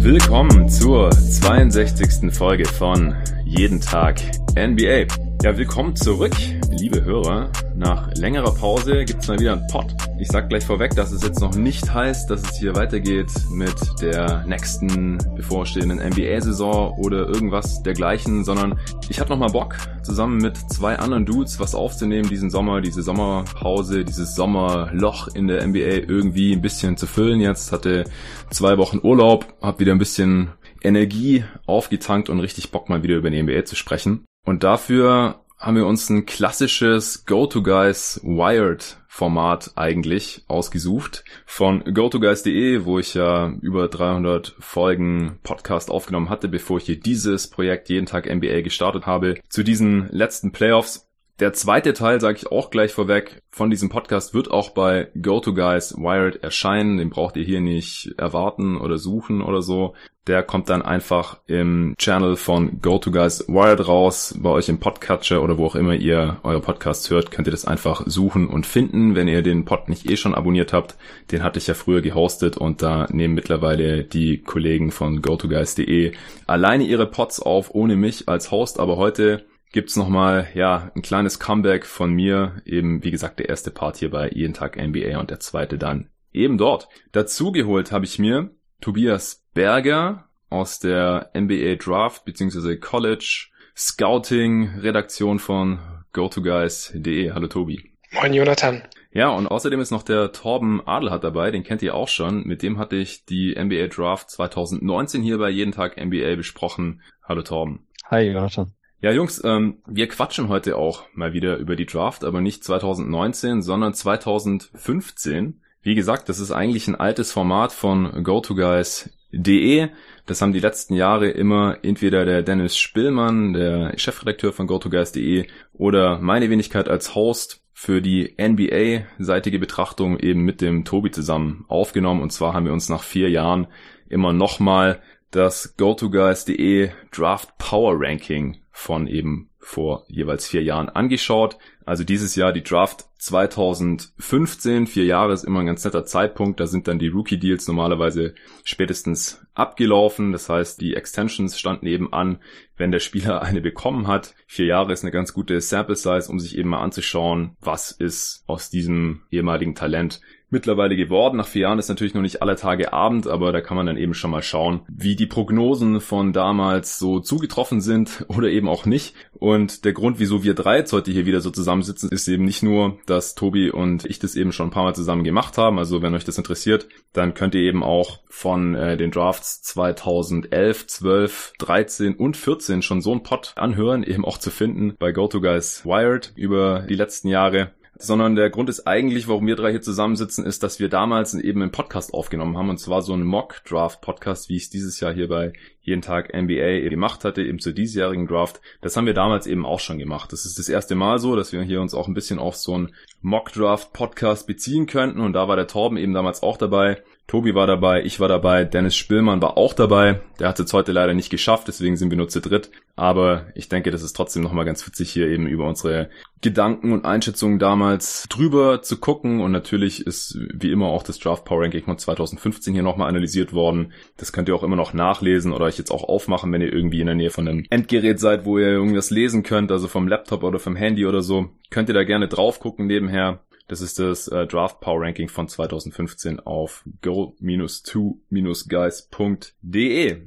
Willkommen zur 62. Folge von Jeden Tag NBA. Ja, willkommen zurück, liebe Hörer. Nach längerer Pause gibt's mal wieder einen Pod. Ich sag gleich vorweg, dass es jetzt noch nicht heißt, dass es hier weitergeht mit der nächsten bevorstehenden NBA-Saison oder irgendwas dergleichen, sondern ich hatte noch mal Bock, zusammen mit zwei anderen Dudes was aufzunehmen diesen Sommer, diese Sommerpause, dieses Sommerloch in der NBA irgendwie ein bisschen zu füllen. Jetzt hatte zwei Wochen Urlaub, hab wieder ein bisschen Energie aufgetankt und richtig Bock mal wieder über die NBA zu sprechen. Und dafür haben wir uns ein klassisches Go-To-Guys Wired Format eigentlich ausgesucht von GoToGuys.de, wo ich ja über 300 Folgen Podcast aufgenommen hatte, bevor ich hier dieses Projekt jeden Tag NBA gestartet habe. Zu diesen letzten Playoffs der zweite Teil, sage ich auch gleich vorweg, von diesem Podcast wird auch bei GoToGuys Wired erscheinen. Den braucht ihr hier nicht erwarten oder suchen oder so. Der kommt dann einfach im Channel von GoToGuys Wired raus. Bei euch im Podcatcher oder wo auch immer ihr eure Podcasts hört, könnt ihr das einfach suchen und finden. Wenn ihr den Pod nicht eh schon abonniert habt, den hatte ich ja früher gehostet und da nehmen mittlerweile die Kollegen von GoToGuys.de alleine ihre Pods auf, ohne mich als Host. Aber heute gibt's nochmal, ja, ein kleines Comeback von mir. Eben, wie gesagt, der erste Part hier bei Jeden Tag NBA und der zweite dann eben dort. Dazu geholt habe ich mir Tobias Berger aus der NBA Draft bzw. College Scouting Redaktion von GoToGuys.de. Hallo Tobi. Moin Jonathan. Ja, und außerdem ist noch der Torben Adelhardt dabei, den kennt ihr auch schon. Mit dem hatte ich die NBA Draft 2019 hier bei Jeden Tag NBA besprochen. Hallo Torben. Hi Jonathan. Ja, Jungs, ähm, wir quatschen heute auch mal wieder über die Draft, aber nicht 2019, sondern 2015. Wie gesagt, das ist eigentlich ein altes Format von GoToGuys.de. Das haben die letzten Jahre immer entweder der Dennis Spillmann, der Chefredakteur von GoToGuys.de, oder meine Wenigkeit als Host für die NBA-seitige Betrachtung eben mit dem Tobi zusammen aufgenommen. Und zwar haben wir uns nach vier Jahren immer nochmal das GoToGuys.de Draft Power Ranking von eben vor jeweils vier Jahren angeschaut. Also dieses Jahr die Draft 2015, vier Jahre ist immer ein ganz netter Zeitpunkt. Da sind dann die Rookie-Deals normalerweise spätestens abgelaufen. Das heißt, die Extensions standen eben an, wenn der Spieler eine bekommen hat. Vier Jahre ist eine ganz gute Sample Size, um sich eben mal anzuschauen, was ist aus diesem ehemaligen Talent mittlerweile geworden. Nach vier Jahren ist natürlich noch nicht alle Tage Abend, aber da kann man dann eben schon mal schauen, wie die Prognosen von damals so zugetroffen sind oder eben auch nicht. Und der Grund, wieso wir drei jetzt heute hier wieder so zusammensitzen, ist eben nicht nur, dass Tobi und ich das eben schon ein paar Mal zusammen gemacht haben. Also wenn euch das interessiert, dann könnt ihr eben auch von äh, den Drafts 2011, 12, 13 und 14 schon so ein Pod anhören, eben auch zu finden bei GoToGuys Wired über die letzten Jahre sondern der Grund ist eigentlich, warum wir drei hier zusammensitzen, ist, dass wir damals eben einen Podcast aufgenommen haben und zwar so einen Mock-Draft-Podcast, wie ich es dieses Jahr hier bei jeden Tag NBA gemacht hatte, eben zur diesjährigen Draft. Das haben wir damals eben auch schon gemacht. Das ist das erste Mal so, dass wir hier uns auch ein bisschen auf so einen Mock-Draft-Podcast beziehen könnten und da war der Torben eben damals auch dabei Tobi war dabei, ich war dabei, Dennis Spillmann war auch dabei. Der hat es heute leider nicht geschafft, deswegen sind wir nur zu dritt. Aber ich denke, das ist trotzdem nochmal ganz witzig, hier eben über unsere Gedanken und Einschätzungen damals drüber zu gucken. Und natürlich ist wie immer auch das Draft Power Ranking von 2015 hier nochmal analysiert worden. Das könnt ihr auch immer noch nachlesen oder euch jetzt auch aufmachen, wenn ihr irgendwie in der Nähe von einem Endgerät seid, wo ihr irgendwas lesen könnt, also vom Laptop oder vom Handy oder so. Könnt ihr da gerne drauf gucken nebenher. Das ist das äh, Draft Power Ranking von 2015 auf go-2-guys.de.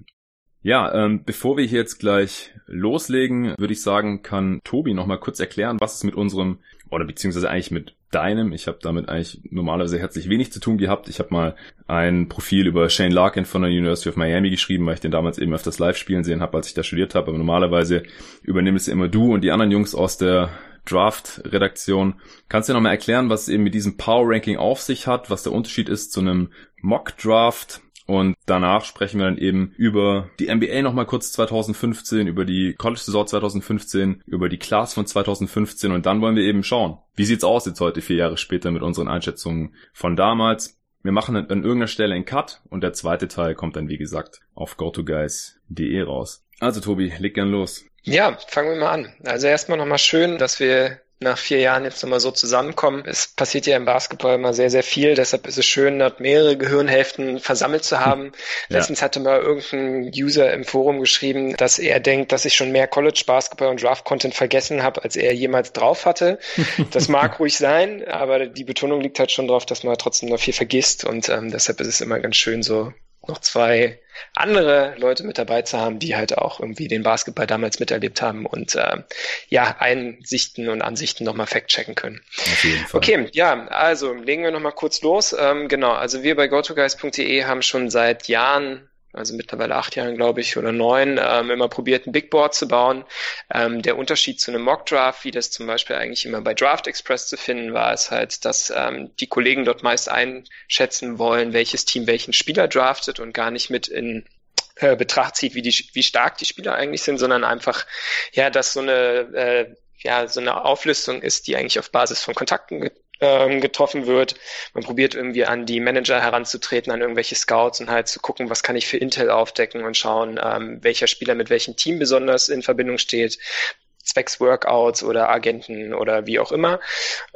Ja, ähm, bevor wir hier jetzt gleich loslegen, würde ich sagen, kann Tobi noch mal kurz erklären, was es mit unserem oder beziehungsweise eigentlich mit deinem, ich habe damit eigentlich normalerweise herzlich wenig zu tun gehabt. Ich habe mal ein Profil über Shane Larkin von der University of Miami geschrieben, weil ich den damals eben öfters live spielen sehen habe, als ich da studiert habe. Aber normalerweise übernimmst immer du und die anderen Jungs aus der Draft-Redaktion. Kannst du noch mal erklären, was eben mit diesem Power-Ranking auf sich hat, was der Unterschied ist zu einem Mock-Draft Und danach sprechen wir dann eben über die NBA nochmal kurz 2015, über die College-Saison 2015, über die Class von 2015 und dann wollen wir eben schauen, wie sieht's aus jetzt heute vier Jahre später mit unseren Einschätzungen von damals. Wir machen an irgendeiner Stelle einen Cut und der zweite Teil kommt dann, wie gesagt, auf gotoguys.de raus. Also Tobi, leg gern los. Ja, fangen wir mal an. Also erstmal nochmal schön, dass wir nach vier Jahren jetzt nochmal so zusammenkommen. Es passiert ja im Basketball immer sehr, sehr viel. Deshalb ist es schön, dort mehrere Gehirnhälften versammelt zu haben. Ja. Letztens hatte mal irgendein User im Forum geschrieben, dass er denkt, dass ich schon mehr College-Basketball und Draft-Content vergessen habe, als er jemals drauf hatte. Das mag ruhig sein, aber die Betonung liegt halt schon darauf, dass man trotzdem noch viel vergisst. Und ähm, deshalb ist es immer ganz schön, so noch zwei andere Leute mit dabei zu haben, die halt auch irgendwie den Basketball damals miterlebt haben und äh, ja, Einsichten und Ansichten nochmal fact-checken können. Auf jeden Fall. Okay, ja, also legen wir nochmal kurz los. Ähm, genau, also wir bei gotoguys.de haben schon seit Jahren also mittlerweile acht Jahren, glaube ich, oder neun, ähm, immer probiert, ein Big Board zu bauen. Ähm, der Unterschied zu einem Mock Draft, wie das zum Beispiel eigentlich immer bei Draft Express zu finden war, ist halt, dass ähm, die Kollegen dort meist einschätzen wollen, welches Team welchen Spieler draftet und gar nicht mit in äh, Betracht zieht, wie, die, wie stark die Spieler eigentlich sind, sondern einfach, ja, dass so eine äh, ja, so eine Auflistung ist, die eigentlich auf Basis von Kontakten ähm, getroffen wird. Man probiert irgendwie an die Manager heranzutreten, an irgendwelche Scouts und halt zu gucken, was kann ich für Intel aufdecken und schauen, ähm, welcher Spieler mit welchem Team besonders in Verbindung steht zwecks Workouts oder Agenten oder wie auch immer.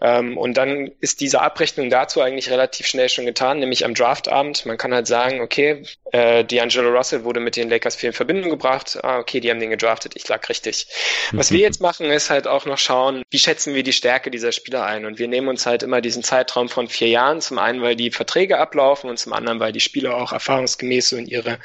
Ähm, und dann ist diese Abrechnung dazu eigentlich relativ schnell schon getan, nämlich am Draftabend. Man kann halt sagen, okay, äh, D'Angelo Russell wurde mit den Lakers viel in Verbindung gebracht. Ah, okay, die haben den gedraftet, ich lag richtig. Was wir jetzt machen, ist halt auch noch schauen, wie schätzen wir die Stärke dieser Spieler ein. Und wir nehmen uns halt immer diesen Zeitraum von vier Jahren. Zum einen, weil die Verträge ablaufen und zum anderen, weil die Spieler auch erfahrungsgemäß so in ihre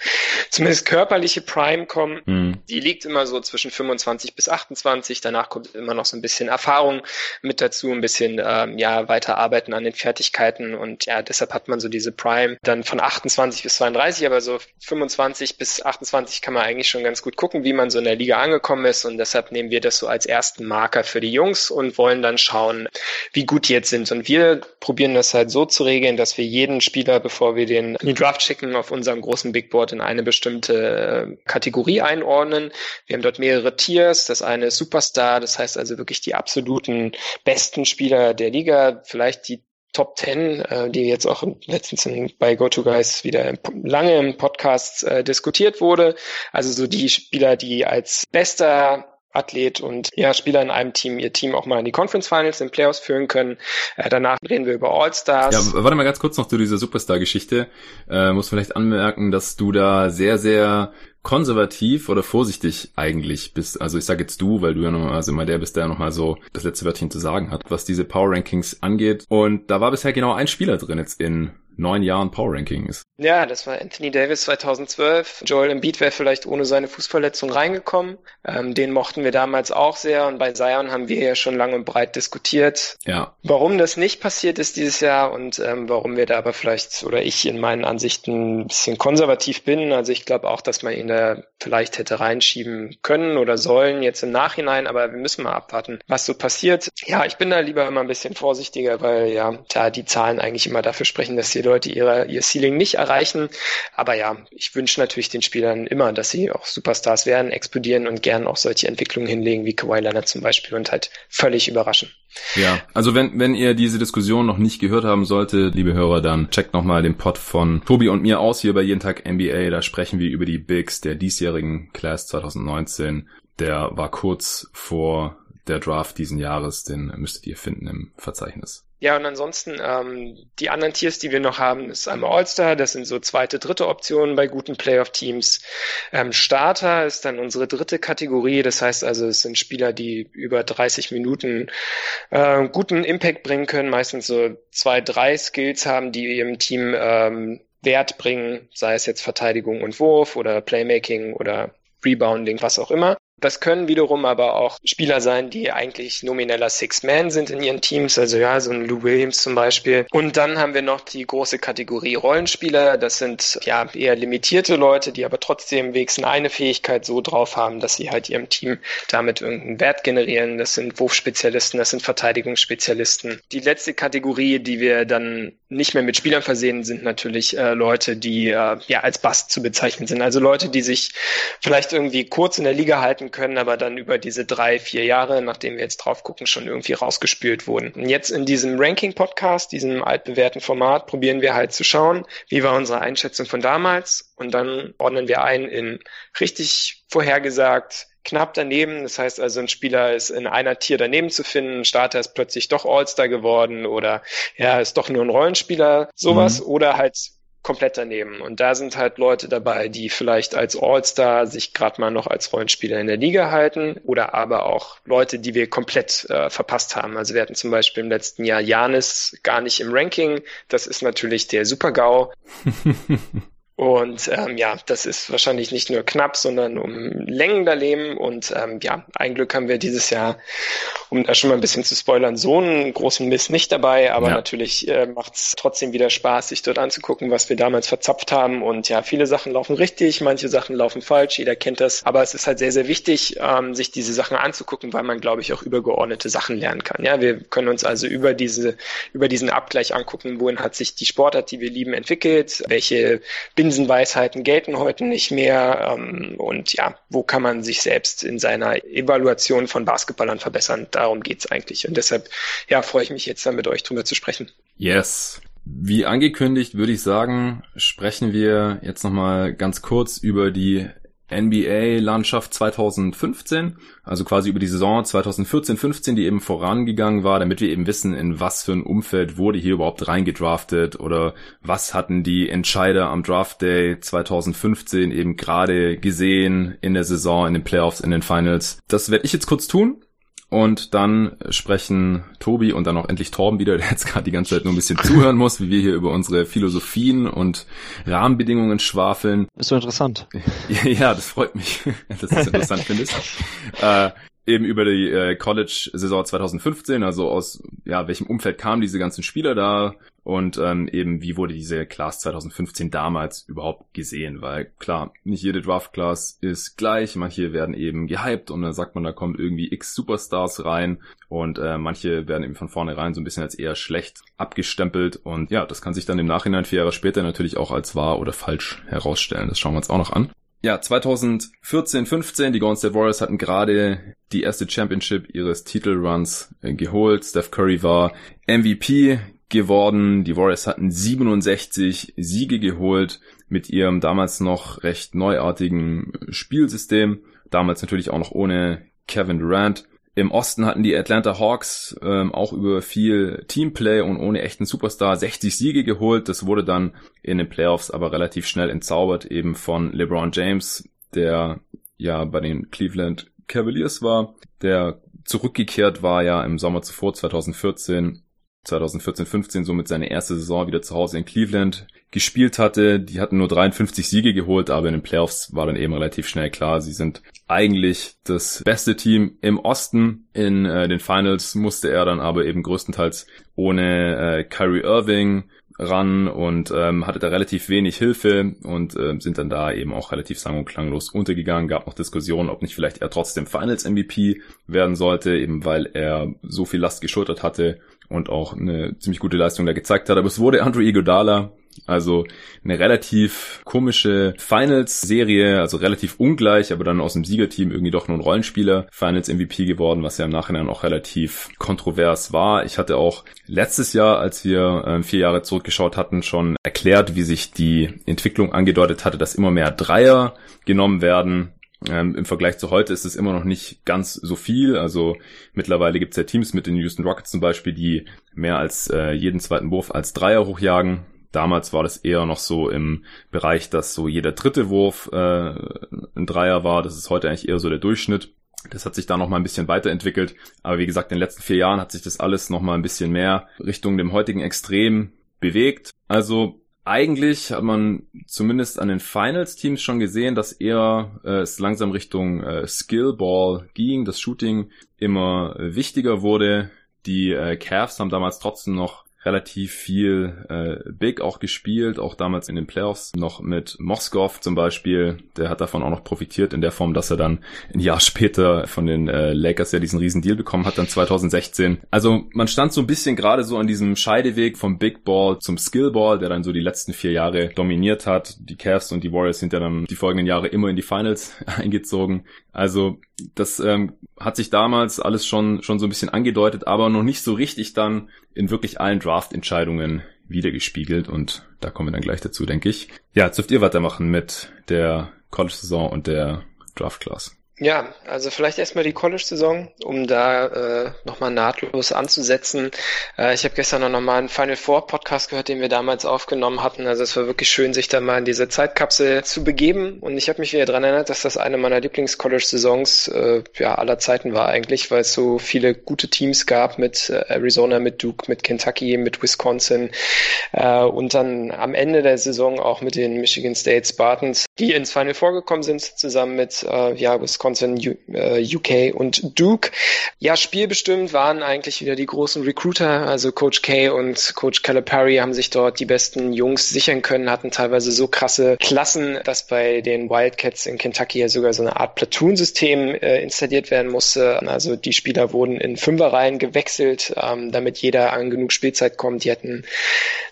zumindest körperliche Prime kommen. Mhm. Die liegt immer so zwischen 25 bis 28 25. Danach kommt immer noch so ein bisschen Erfahrung mit dazu, ein bisschen ähm, ja weiter an den Fertigkeiten und ja, deshalb hat man so diese Prime dann von 28 bis 32, aber so 25 bis 28 kann man eigentlich schon ganz gut gucken, wie man so in der Liga angekommen ist und deshalb nehmen wir das so als ersten Marker für die Jungs und wollen dann schauen, wie gut die jetzt sind und wir probieren das halt so zu regeln, dass wir jeden Spieler, bevor wir den in die Draft schicken, auf unserem großen Big Board in eine bestimmte äh, Kategorie einordnen. Wir haben dort mehrere Tiers. Das eine ist Superstar, das heißt also wirklich die absoluten besten Spieler der Liga, vielleicht die Top 10, äh, die jetzt auch letztens bei GoToGuys wieder lange im Podcast äh, diskutiert wurde. Also so die Spieler, die als bester Athlet und ja, Spieler in einem Team ihr Team auch mal in die Conference Finals, in Playoffs führen können. Äh, danach reden wir über All-Stars. Ja, warte mal ganz kurz noch zu dieser Superstar-Geschichte. Äh, muss vielleicht anmerken, dass du da sehr, sehr konservativ oder vorsichtig eigentlich bist. Also ich sage jetzt du, weil du ja noch, also immer der bist, der noch mal so das letzte Wörtchen zu sagen hat, was diese Power Rankings angeht. Und da war bisher genau ein Spieler drin jetzt in neun Jahren Power Rankings. Ja, das war Anthony Davis 2012. Joel Embiid wäre vielleicht ohne seine Fußverletzung reingekommen. Ähm, den mochten wir damals auch sehr und bei Zion haben wir ja schon lange und breit diskutiert. Ja. Warum das nicht passiert ist dieses Jahr und ähm, warum wir da aber vielleicht oder ich in meinen Ansichten ein bisschen konservativ bin. Also ich glaube auch, dass man ihn da vielleicht hätte reinschieben können oder sollen jetzt im Nachhinein, aber wir müssen mal abwarten, was so passiert. Ja, ich bin da lieber immer ein bisschen vorsichtiger, weil ja, da die Zahlen eigentlich immer dafür sprechen, dass Leute ihre, ihr Ceiling nicht erreichen. Aber ja, ich wünsche natürlich den Spielern immer, dass sie auch Superstars werden, explodieren und gern auch solche Entwicklungen hinlegen wie Kawhi Leonard zum Beispiel und halt völlig überraschen. Ja, also wenn, wenn ihr diese Diskussion noch nicht gehört haben solltet, liebe Hörer, dann checkt nochmal den Pod von Tobi und mir aus hier bei Jeden Tag NBA. Da sprechen wir über die Bigs der diesjährigen Class 2019. Der war kurz vor der Draft diesen Jahres, den müsstet ihr finden im Verzeichnis. Ja, und ansonsten ähm, die anderen Tiers, die wir noch haben, ist einmal All-Star, das sind so zweite, dritte Optionen bei guten Playoff-Teams. Ähm, Starter ist dann unsere dritte Kategorie, das heißt also, es sind Spieler, die über 30 Minuten äh, guten Impact bringen können, meistens so zwei, drei Skills haben, die ihrem Team ähm, Wert bringen, sei es jetzt Verteidigung und Wurf oder Playmaking oder Rebounding, was auch immer. Das können wiederum aber auch Spieler sein, die eigentlich nomineller Six-Man sind in ihren Teams, also ja, so ein Lou Williams zum Beispiel. Und dann haben wir noch die große Kategorie Rollenspieler. Das sind ja eher limitierte Leute, die aber trotzdem wenigstens eine Fähigkeit so drauf haben, dass sie halt ihrem Team damit irgendeinen Wert generieren. Das sind Wurfspezialisten, das sind Verteidigungsspezialisten. Die letzte Kategorie, die wir dann nicht mehr mit Spielern versehen sind natürlich äh, Leute, die äh, ja als Bast zu bezeichnen sind. Also Leute, die sich vielleicht irgendwie kurz in der Liga halten können, aber dann über diese drei, vier Jahre, nachdem wir jetzt drauf gucken, schon irgendwie rausgespült wurden. Und jetzt in diesem Ranking-Podcast, diesem altbewährten Format, probieren wir halt zu schauen, wie war unsere Einschätzung von damals und dann ordnen wir ein in richtig vorhergesagt, knapp daneben. Das heißt also, ein Spieler ist in einer Tier daneben zu finden, ein Starter ist plötzlich doch All-Star geworden oder ja, ist doch nur ein Rollenspieler, sowas, mhm. oder halt komplett daneben. Und da sind halt Leute dabei, die vielleicht als All-Star sich gerade mal noch als Rollenspieler in der Liga halten oder aber auch Leute, die wir komplett äh, verpasst haben. Also wir hatten zum Beispiel im letzten Jahr Janis gar nicht im Ranking. Das ist natürlich der Super-GAU. Und ähm, ja, das ist wahrscheinlich nicht nur knapp, sondern um Längen daneben. Und ähm, ja, ein Glück haben wir dieses Jahr, um da schon mal ein bisschen zu spoilern, so einen großen Miss nicht dabei. Aber ja. natürlich äh, macht es trotzdem wieder Spaß, sich dort anzugucken, was wir damals verzapft haben. Und ja, viele Sachen laufen richtig, manche Sachen laufen falsch, jeder kennt das. Aber es ist halt sehr, sehr wichtig, ähm, sich diese Sachen anzugucken, weil man, glaube ich, auch übergeordnete Sachen lernen kann. Ja, wir können uns also über diese, über diesen Abgleich angucken, wohin hat sich die Sportart, die wir lieben, entwickelt, welche Binden Binsenweisheiten gelten heute nicht mehr. Ähm, und ja, wo kann man sich selbst in seiner Evaluation von Basketballern verbessern? Darum geht's eigentlich. Und deshalb, ja, freue ich mich jetzt dann mit euch drüber zu sprechen. Yes. Wie angekündigt, würde ich sagen, sprechen wir jetzt nochmal ganz kurz über die NBA-Landschaft 2015, also quasi über die Saison 2014-15, die eben vorangegangen war, damit wir eben wissen, in was für ein Umfeld wurde hier überhaupt reingedraftet oder was hatten die Entscheider am Draft Day 2015 eben gerade gesehen in der Saison, in den Playoffs, in den Finals. Das werde ich jetzt kurz tun. Und dann sprechen Tobi und dann auch endlich Torben wieder, der jetzt gerade die ganze Zeit nur ein bisschen zuhören muss, wie wir hier über unsere Philosophien und Rahmenbedingungen schwafeln. Ist so interessant. ja, das freut mich, dass du das interessant findest. Äh, eben über die äh, College-Saison 2015, also aus ja welchem Umfeld kamen diese ganzen Spieler da und ähm, eben wie wurde diese Class 2015 damals überhaupt gesehen, weil klar, nicht jede Draft-Class ist gleich, manche werden eben gehypt und dann sagt man, da kommen irgendwie x Superstars rein und äh, manche werden eben von vornherein so ein bisschen als eher schlecht abgestempelt und ja, das kann sich dann im Nachhinein vier Jahre später natürlich auch als wahr oder falsch herausstellen. Das schauen wir uns auch noch an. Ja, 2014, 15, die Golden State Warriors hatten gerade die erste Championship ihres Titelruns äh, geholt. Steph Curry war MVP geworden. Die Warriors hatten 67 Siege geholt mit ihrem damals noch recht neuartigen Spielsystem. Damals natürlich auch noch ohne Kevin Durant. Im Osten hatten die Atlanta Hawks ähm, auch über viel Teamplay und ohne echten Superstar 60 Siege geholt. Das wurde dann in den Playoffs aber relativ schnell entzaubert, eben von LeBron James, der ja bei den Cleveland Cavaliers war, der zurückgekehrt war ja im Sommer zuvor 2014 2014, 15 somit seine erste Saison wieder zu Hause in Cleveland gespielt hatte. Die hatten nur 53 Siege geholt, aber in den Playoffs war dann eben relativ schnell klar, sie sind eigentlich das beste Team im Osten. In äh, den Finals musste er dann aber eben größtenteils ohne äh, Kyrie Irving ran und ähm, hatte da relativ wenig Hilfe und äh, sind dann da eben auch relativ sang- und klanglos untergegangen. Gab noch Diskussionen, ob nicht vielleicht er trotzdem Finals MVP werden sollte, eben weil er so viel Last geschultert hatte und auch eine ziemlich gute Leistung da gezeigt hat. Aber es wurde Andrew Iguodala, also eine relativ komische Finals-Serie, also relativ ungleich, aber dann aus dem Siegerteam irgendwie doch nur ein Rollenspieler Finals-MVP geworden, was ja im Nachhinein auch relativ kontrovers war. Ich hatte auch letztes Jahr, als wir äh, vier Jahre zurückgeschaut hatten, schon erklärt, wie sich die Entwicklung angedeutet hatte, dass immer mehr Dreier genommen werden ähm, Im Vergleich zu heute ist es immer noch nicht ganz so viel. Also mittlerweile gibt es ja Teams mit den Houston Rockets zum Beispiel, die mehr als äh, jeden zweiten Wurf als Dreier hochjagen. Damals war das eher noch so im Bereich, dass so jeder dritte Wurf äh, ein Dreier war. Das ist heute eigentlich eher so der Durchschnitt. Das hat sich da noch mal ein bisschen weiterentwickelt. Aber wie gesagt, in den letzten vier Jahren hat sich das alles noch mal ein bisschen mehr Richtung dem heutigen Extrem bewegt. Also eigentlich hat man zumindest an den Finals-Teams schon gesehen, dass eher äh, es langsam Richtung äh, Skillball ging, das Shooting immer wichtiger wurde. Die äh, Cavs haben damals trotzdem noch relativ viel äh, Big auch gespielt, auch damals in den Playoffs noch mit Moskov zum Beispiel. Der hat davon auch noch profitiert in der Form, dass er dann ein Jahr später von den äh, Lakers ja diesen riesen Deal bekommen hat, dann 2016. Also man stand so ein bisschen gerade so an diesem Scheideweg vom Big Ball zum Skill Ball, der dann so die letzten vier Jahre dominiert hat. Die Cavs und die Warriors sind ja dann die folgenden Jahre immer in die Finals eingezogen. Also das ähm, hat sich damals alles schon schon so ein bisschen angedeutet, aber noch nicht so richtig dann in wirklich allen Draft-Entscheidungen wiedergespiegelt und da kommen wir dann gleich dazu, denke ich. Ja, jetzt dürft ihr weitermachen mit der College-Saison und der Draft-Class. Ja, also vielleicht erstmal die College-Saison, um da äh, nochmal nahtlos anzusetzen. Äh, ich habe gestern noch mal einen Final Four Podcast gehört, den wir damals aufgenommen hatten. Also es war wirklich schön, sich da mal in diese Zeitkapsel zu begeben. Und ich habe mich wieder daran erinnert, dass das eine meiner Lieblings-College-Saisons äh, ja, aller Zeiten war eigentlich, weil es so viele gute Teams gab mit äh, Arizona, mit Duke, mit Kentucky, mit Wisconsin äh, und dann am Ende der Saison auch mit den Michigan State Spartans, die ins Final Four gekommen sind, zusammen mit äh, ja, Wisconsin UK äh, und Duke. Ja, spielbestimmt waren eigentlich wieder die großen Recruiter, also Coach K und Coach Calipari haben sich dort die besten Jungs sichern können, hatten teilweise so krasse Klassen, dass bei den Wildcats in Kentucky ja sogar so eine Art Platoon-System äh, installiert werden musste. Also die Spieler wurden in Fünferreihen gewechselt, ähm, damit jeder an genug Spielzeit kommt. Die hatten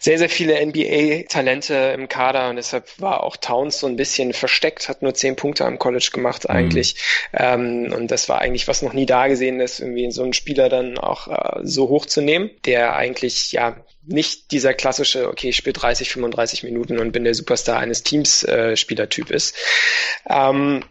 sehr, sehr viele NBA-Talente im Kader und deshalb war auch Towns so ein bisschen versteckt, hat nur zehn Punkte am College gemacht mhm. eigentlich. Ähm, und das war eigentlich was noch nie da gesehen ist, irgendwie so einen Spieler dann auch äh, so hoch zu nehmen, der eigentlich ja nicht dieser klassische, okay, ich spiele 30, 35 Minuten und bin der Superstar eines Teams äh, Spielertyp ist. Ähm,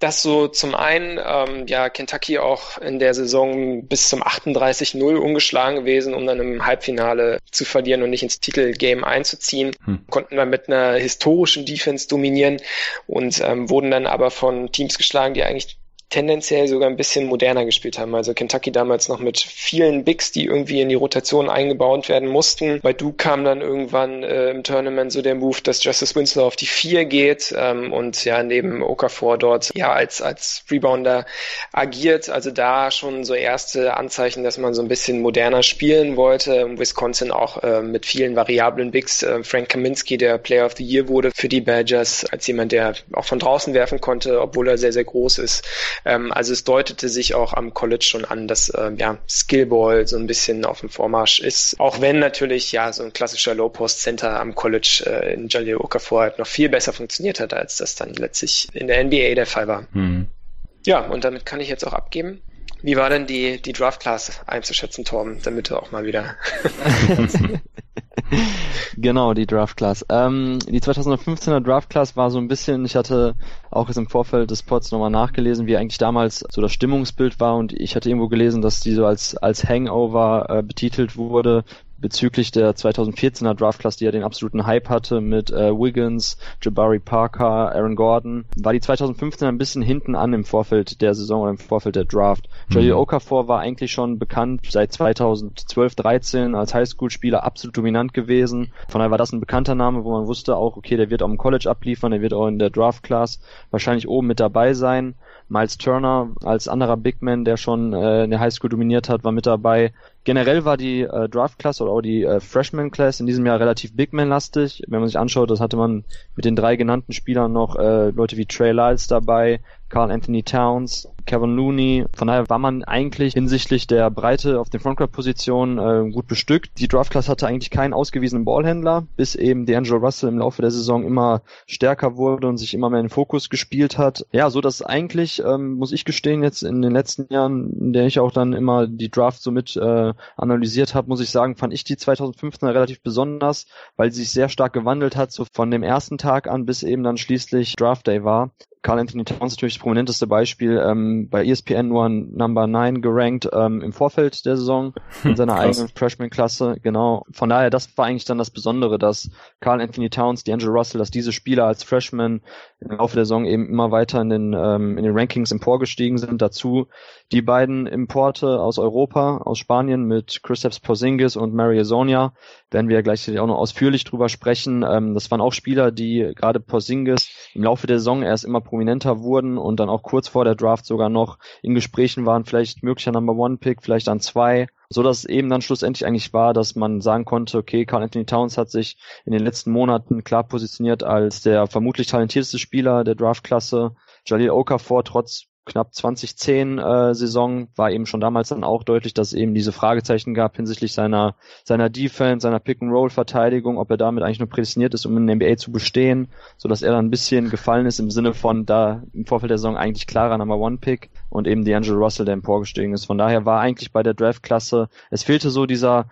das so zum einen, ähm, ja, Kentucky auch in der Saison bis zum 38-0 ungeschlagen gewesen, um dann im Halbfinale zu verlieren und nicht ins Titelgame einzuziehen. Hm. Konnten wir mit einer historischen Defense dominieren und ähm, wurden dann aber von Teams geschlagen, die eigentlich tendenziell sogar ein bisschen moderner gespielt haben. Also Kentucky damals noch mit vielen Bigs, die irgendwie in die Rotation eingebaut werden mussten. Bei Duke kam dann irgendwann äh, im Tournament so der Move, dass Justice Winslow auf die vier geht ähm, und ja neben Okafor dort ja als als Rebounder agiert. Also da schon so erste Anzeichen, dass man so ein bisschen moderner spielen wollte. Wisconsin auch äh, mit vielen variablen Bigs. Äh, Frank Kaminsky, der Player of the Year wurde für die Badgers, als jemand, der auch von draußen werfen konnte, obwohl er sehr, sehr groß ist. Ähm, also es deutete sich auch am College schon an, dass ähm, ja, Skillball so ein bisschen auf dem Vormarsch ist. Auch wenn natürlich ja so ein klassischer Low-Post-Center am College äh, in Jalil Okafor halt noch viel besser funktioniert hat, als das dann letztlich in der NBA der Fall war. Mhm. Ja, und damit kann ich jetzt auch abgeben. Wie war denn die, die Draft-Class einzuschätzen, Torben, damit du auch mal wieder genau, die Draft Class. Ähm, die 2015er Draft Class war so ein bisschen, ich hatte auch jetzt im Vorfeld des Pods nochmal nachgelesen, wie eigentlich damals so das Stimmungsbild war und ich hatte irgendwo gelesen, dass die so als, als Hangover äh, betitelt wurde, bezüglich der 2014er Draft Class, die ja den absoluten Hype hatte mit äh, Wiggins, Jabari Parker, Aaron Gordon, war die 2015er ein bisschen hinten an im Vorfeld der Saison oder im Vorfeld der Draft. Mhm. Jalil Okafor war eigentlich schon bekannt seit 2012, 13 als Highschool-Spieler absolut dominant gewesen. Von daher war das ein bekannter Name, wo man wusste auch, okay, der wird auch im College abliefern, der wird auch in der Draft Class wahrscheinlich oben mit dabei sein. Miles Turner als anderer Big Man, der schon äh, in der Highschool dominiert hat, war mit dabei. Generell war die äh, Draft Class oder auch die äh, Freshman Class in diesem Jahr relativ Big Man lastig. Wenn man sich anschaut, das hatte man mit den drei genannten Spielern noch äh, Leute wie Trey Lyles dabei, Carl Anthony Towns, Kevin Looney. Von daher war man eigentlich hinsichtlich der Breite auf den Frontcourt-Positionen äh, gut bestückt. Die Draft-Class hatte eigentlich keinen ausgewiesenen Ballhändler, bis eben D'Angelo Russell im Laufe der Saison immer stärker wurde und sich immer mehr in den Fokus gespielt hat. Ja, so dass eigentlich, ähm, muss ich gestehen, jetzt in den letzten Jahren, in der ich auch dann immer die Draft so mit äh, analysiert habe, muss ich sagen, fand ich die 2015er relativ besonders, weil sie sich sehr stark gewandelt hat, so von dem ersten Tag an bis eben dann schließlich Draft Day war. Carl Anthony Towns natürlich das prominenteste Beispiel, ähm, bei ESPN nur an Number 9 gerankt ähm, im Vorfeld der Saison in seiner eigenen Freshman-Klasse, genau. Von daher, das war eigentlich dann das Besondere, dass Carl Anthony Towns, D'Angelo Russell, dass diese Spieler als Freshman im Laufe der Saison eben immer weiter in den, ähm, in den Rankings emporgestiegen sind. Dazu die beiden Importe aus Europa, aus Spanien mit Kristaps Porzingis und Mario Sonia, werden wir ja gleich auch noch ausführlich drüber sprechen. Ähm, das waren auch Spieler, die gerade Porzingis im Laufe der Saison erst immer prominenter wurden und dann auch kurz vor der Draft sogar noch in Gesprächen waren, vielleicht möglicher Number One Pick, vielleicht dann zwei, so dass es eben dann schlussendlich eigentlich war, dass man sagen konnte, okay, Carl Anthony Towns hat sich in den letzten Monaten klar positioniert als der vermutlich talentierteste Spieler der Draftklasse. Jalil Okafor trotz knapp 2010 äh, Saison war eben schon damals dann auch deutlich, dass es eben diese Fragezeichen gab hinsichtlich seiner seiner Defense, seiner Pick and Roll Verteidigung, ob er damit eigentlich nur prädestiniert ist, um in der NBA zu bestehen, so dass er dann ein bisschen gefallen ist im Sinne von da im Vorfeld der Saison eigentlich klarer Number One Pick und eben D'Angelo Russell, der emporgestiegen ist. Von daher war eigentlich bei der Draftklasse, es fehlte so dieser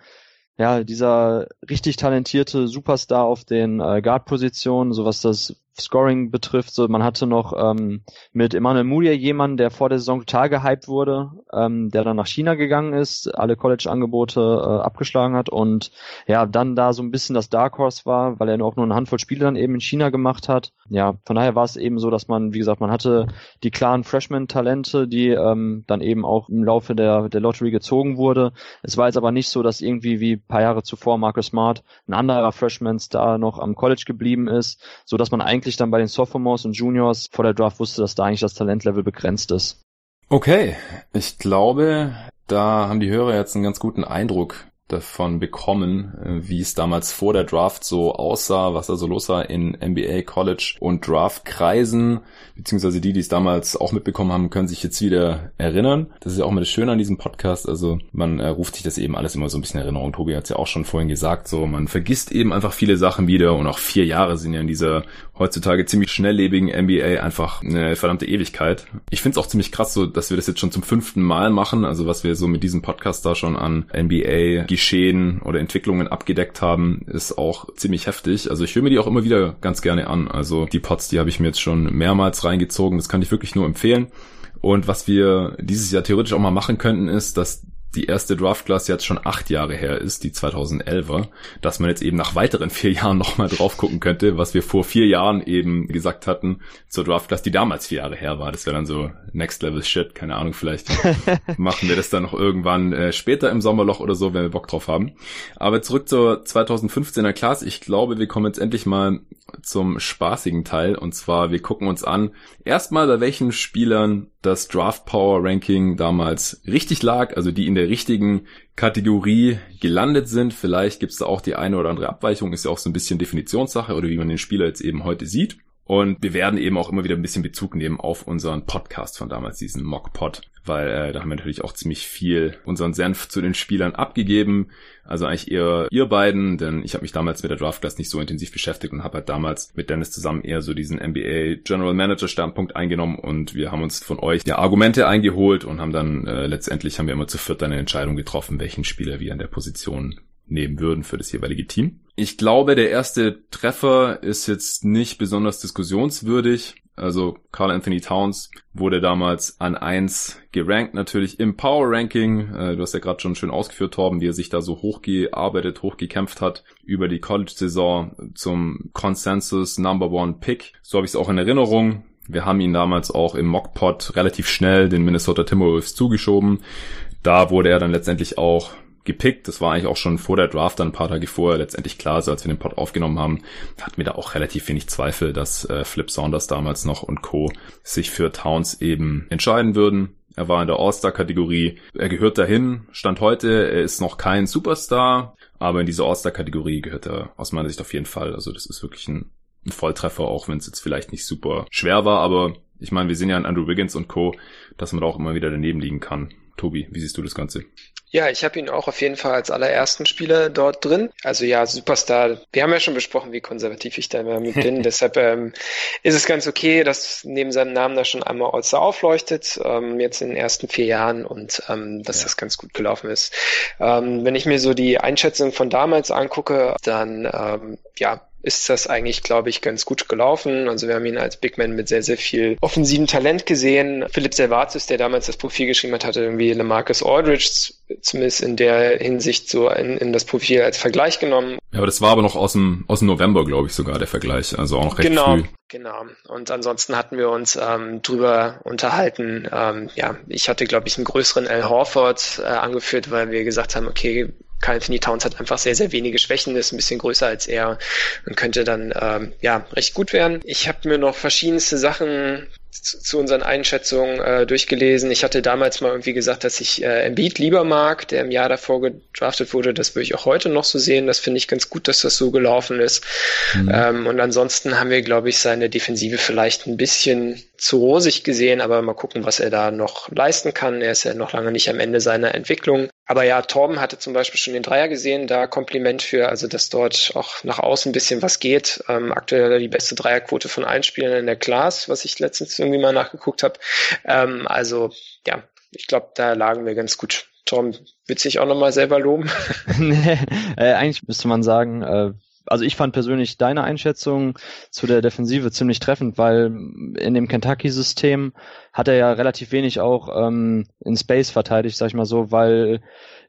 ja, dieser richtig talentierte Superstar auf den äh, Guard-Positionen, so was das Scoring betrifft. So, man hatte noch ähm, mit Emmanuel Mulia jemanden, der vor der Saison total gehypt wurde, ähm, der dann nach China gegangen ist, alle College-Angebote äh, abgeschlagen hat und ja, dann da so ein bisschen das Dark Horse war, weil er auch nur eine Handvoll Spiele dann eben in China gemacht hat. Ja, von daher war es eben so, dass man, wie gesagt, man hatte die klaren Freshman-Talente, die ähm, dann eben auch im Laufe der, der Lottery gezogen wurde. Es war jetzt aber nicht so, dass irgendwie wie paar Jahre zuvor Marcus Smart ein anderer Freshman-Star noch am College geblieben ist, so dass man eigentlich dann bei den Sophomores und Juniors vor der Draft wusste, dass da eigentlich das Talentlevel begrenzt ist. Okay, ich glaube, da haben die Hörer jetzt einen ganz guten Eindruck davon bekommen, äh, wie es damals vor der Draft so aussah, was da so los war in NBA, College und Draft-Kreisen, beziehungsweise die, die es damals auch mitbekommen haben, können sich jetzt wieder erinnern. Das ist ja auch mal das Schöne an diesem Podcast, also man äh, ruft sich das eben alles immer so ein bisschen in Erinnerung. Tobi hat es ja auch schon vorhin gesagt, so man vergisst eben einfach viele Sachen wieder und auch vier Jahre sind ja in dieser heutzutage ziemlich schnelllebigen NBA einfach eine verdammte Ewigkeit. Ich finde es auch ziemlich krass so, dass wir das jetzt schon zum fünften Mal machen, also was wir so mit diesem Podcast da schon an NBA Geschehen oder Entwicklungen abgedeckt haben, ist auch ziemlich heftig. Also ich höre mir die auch immer wieder ganz gerne an. Also die Pods, die habe ich mir jetzt schon mehrmals reingezogen. Das kann ich wirklich nur empfehlen. Und was wir dieses Jahr theoretisch auch mal machen könnten, ist, dass die erste Draft Class jetzt schon acht Jahre her ist, die 2011er, dass man jetzt eben nach weiteren vier Jahren nochmal drauf gucken könnte, was wir vor vier Jahren eben gesagt hatten zur Draft Class, die damals vier Jahre her war. Das wäre dann so Next Level Shit, keine Ahnung, vielleicht machen wir das dann noch irgendwann äh, später im Sommerloch oder so, wenn wir Bock drauf haben. Aber zurück zur 2015er Class. Ich glaube, wir kommen jetzt endlich mal zum spaßigen Teil und zwar wir gucken uns an, erstmal bei welchen Spielern das Draft Power Ranking damals richtig lag, also die in der richtigen Kategorie gelandet sind. Vielleicht gibt es da auch die eine oder andere Abweichung, ist ja auch so ein bisschen Definitionssache oder wie man den Spieler jetzt eben heute sieht. Und wir werden eben auch immer wieder ein bisschen Bezug nehmen auf unseren Podcast von damals, diesen Mock-Pod, weil äh, da haben wir natürlich auch ziemlich viel unseren Senf zu den Spielern abgegeben. Also eigentlich eher ihr beiden, denn ich habe mich damals mit der Draft Class nicht so intensiv beschäftigt und habe halt damals mit Dennis zusammen eher so diesen NBA General Manager Standpunkt eingenommen und wir haben uns von euch ja Argumente eingeholt und haben dann äh, letztendlich haben wir immer zu viert eine Entscheidung getroffen, welchen Spieler wir an der Position nehmen würden für das jeweilige Team. Ich glaube, der erste Treffer ist jetzt nicht besonders diskussionswürdig. Also Carl Anthony Towns wurde damals an eins gerankt, natürlich im Power Ranking. Äh, du hast ja gerade schon schön ausgeführt, Torben, wie er sich da so hochgearbeitet, hochgekämpft hat über die College-Saison zum Consensus Number One Pick. So habe ich es auch in Erinnerung. Wir haben ihn damals auch im Mockpot relativ schnell den Minnesota Timberwolves zugeschoben. Da wurde er dann letztendlich auch gepickt. Das war eigentlich auch schon vor der Draft, dann ein paar Tage vorher letztendlich klar, so als wir den Pod aufgenommen haben, hatten wir da auch relativ wenig Zweifel, dass äh, Flip Saunders damals noch und Co. sich für Towns eben entscheiden würden. Er war in der All-Star-Kategorie. Er gehört dahin. Stand heute, er ist noch kein Superstar, aber in diese All-Star-Kategorie gehört er aus meiner Sicht auf jeden Fall. Also das ist wirklich ein, ein Volltreffer, auch wenn es jetzt vielleicht nicht super schwer war, aber ich meine, wir sehen ja an Andrew Wiggins und Co., dass man da auch immer wieder daneben liegen kann. Tobi, wie siehst du das Ganze? Ja, ich habe ihn auch auf jeden Fall als allerersten Spieler dort drin. Also ja, Superstar. Wir haben ja schon besprochen, wie konservativ ich da immer mit bin. Deshalb ähm, ist es ganz okay, dass neben seinem Namen da schon einmal All-Star aufleuchtet, ähm, jetzt in den ersten vier Jahren und ähm, dass ja. das ganz gut gelaufen ist. Ähm, wenn ich mir so die Einschätzung von damals angucke, dann ähm, ja, ist das eigentlich, glaube ich, ganz gut gelaufen. Also wir haben ihn als Big Man mit sehr, sehr viel offensiven Talent gesehen. Philipp Selvatis, der damals das Profil geschrieben hat, hatte irgendwie Lamarcus Aldridge zumindest in der Hinsicht so in, in das Profil als Vergleich genommen. Ja, aber das war aber noch aus dem, aus dem November, glaube ich, sogar der Vergleich. Also auch noch recht genau. früh. Genau. Und ansonsten hatten wir uns ähm, drüber unterhalten. Ähm, ja, ich hatte, glaube ich, einen größeren Al Horford äh, angeführt, weil wir gesagt haben, okay, Carl Anthony Towns hat einfach sehr, sehr wenige Schwächen, ist ein bisschen größer als er und könnte dann ähm, ja recht gut werden. Ich habe mir noch verschiedenste Sachen zu unseren Einschätzungen äh, durchgelesen. Ich hatte damals mal irgendwie gesagt, dass ich äh, Embiid lieber mag, der im Jahr davor gedraftet wurde. Das würde ich auch heute noch so sehen. Das finde ich ganz gut, dass das so gelaufen ist. Mhm. Ähm, und ansonsten haben wir, glaube ich, seine Defensive vielleicht ein bisschen zu rosig gesehen, aber mal gucken, was er da noch leisten kann. Er ist ja noch lange nicht am Ende seiner Entwicklung. Aber ja, Torben hatte zum Beispiel schon den Dreier gesehen, da Kompliment für, also dass dort auch nach außen ein bisschen was geht. Ähm, aktuell die beste Dreierquote von allen Spielern in der Class, was ich letztens irgendwie mal nachgeguckt habe. Ähm, also ja, ich glaube, da lagen wir ganz gut. Torben, willst du dich auch nochmal selber loben? nee, äh, eigentlich müsste man sagen, äh, also ich fand persönlich deine Einschätzung zu der Defensive ziemlich treffend, weil in dem Kentucky-System hat er ja relativ wenig auch ähm, in Space verteidigt, sag ich mal so, weil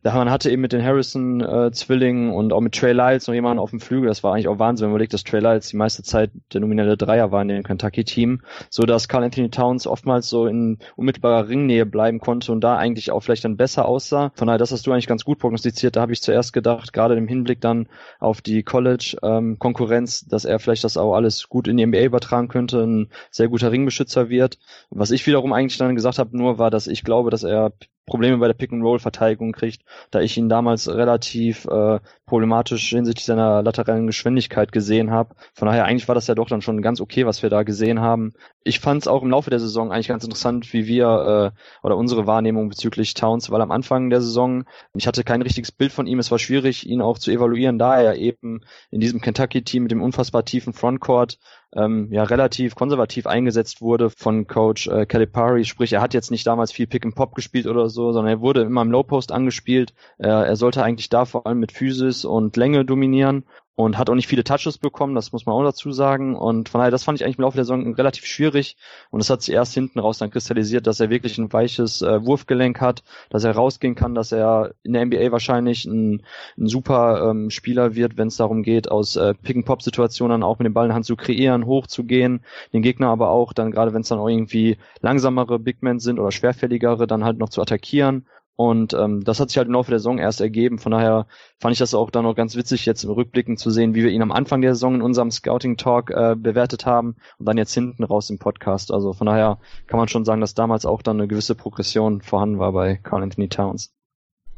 da man hatte eben mit den Harrison-Zwillingen äh, und auch mit Trey Lyles noch jemanden auf dem Flügel. Das war eigentlich auch Wahnsinn, wenn man überlegt, dass Trey Lyles die meiste Zeit der nominelle Dreier war in dem Kentucky-Team, so dass Carl Anthony Towns oftmals so in unmittelbarer Ringnähe bleiben konnte und da eigentlich auch vielleicht dann besser aussah. Von daher, das hast du eigentlich ganz gut prognostiziert. Da habe ich zuerst gedacht, gerade im Hinblick dann auf die College-Konkurrenz, ähm, dass er vielleicht das auch alles gut in die NBA übertragen könnte, ein sehr guter Ringbeschützer wird. Was ich wiederum eigentlich dann gesagt habe, nur war, dass ich glaube, dass er Probleme bei der Pick-and-Roll-Verteidigung kriegt, da ich ihn damals relativ äh, problematisch hinsichtlich seiner lateralen Geschwindigkeit gesehen habe. Von daher eigentlich war das ja doch dann schon ganz okay, was wir da gesehen haben. Ich fand es auch im Laufe der Saison eigentlich ganz interessant, wie wir äh, oder unsere Wahrnehmung bezüglich Towns, weil am Anfang der Saison ich hatte kein richtiges Bild von ihm. Es war schwierig, ihn auch zu evaluieren, da er eben in diesem Kentucky-Team mit dem unfassbar tiefen Frontcourt ähm, ja relativ konservativ eingesetzt wurde von Coach äh, Calipari. Sprich, er hat jetzt nicht damals viel Pick and Pop gespielt oder so, sondern er wurde immer im Low Post angespielt. Äh, er sollte eigentlich da vor allem mit Physis und Länge dominieren und hat auch nicht viele Touches bekommen, das muss man auch dazu sagen. Und von daher, das fand ich eigentlich im Laufe der Saison relativ schwierig. Und es hat sich erst hinten raus dann kristallisiert, dass er wirklich ein weiches äh, Wurfgelenk hat, dass er rausgehen kann, dass er in der NBA wahrscheinlich ein, ein super ähm, Spieler wird, wenn es darum geht, aus äh, Pick-and-Pop-Situationen auch mit dem Ball in Hand zu kreieren, hochzugehen, den Gegner aber auch dann, gerade wenn es dann auch irgendwie langsamere Big Men sind oder schwerfälligere, dann halt noch zu attackieren und ähm, das hat sich halt im Laufe der Saison erst ergeben. Von daher fand ich das auch dann noch ganz witzig, jetzt im Rückblicken zu sehen, wie wir ihn am Anfang der Saison in unserem Scouting-Talk äh, bewertet haben und dann jetzt hinten raus im Podcast. Also von daher kann man schon sagen, dass damals auch dann eine gewisse Progression vorhanden war bei Carl Anthony Towns.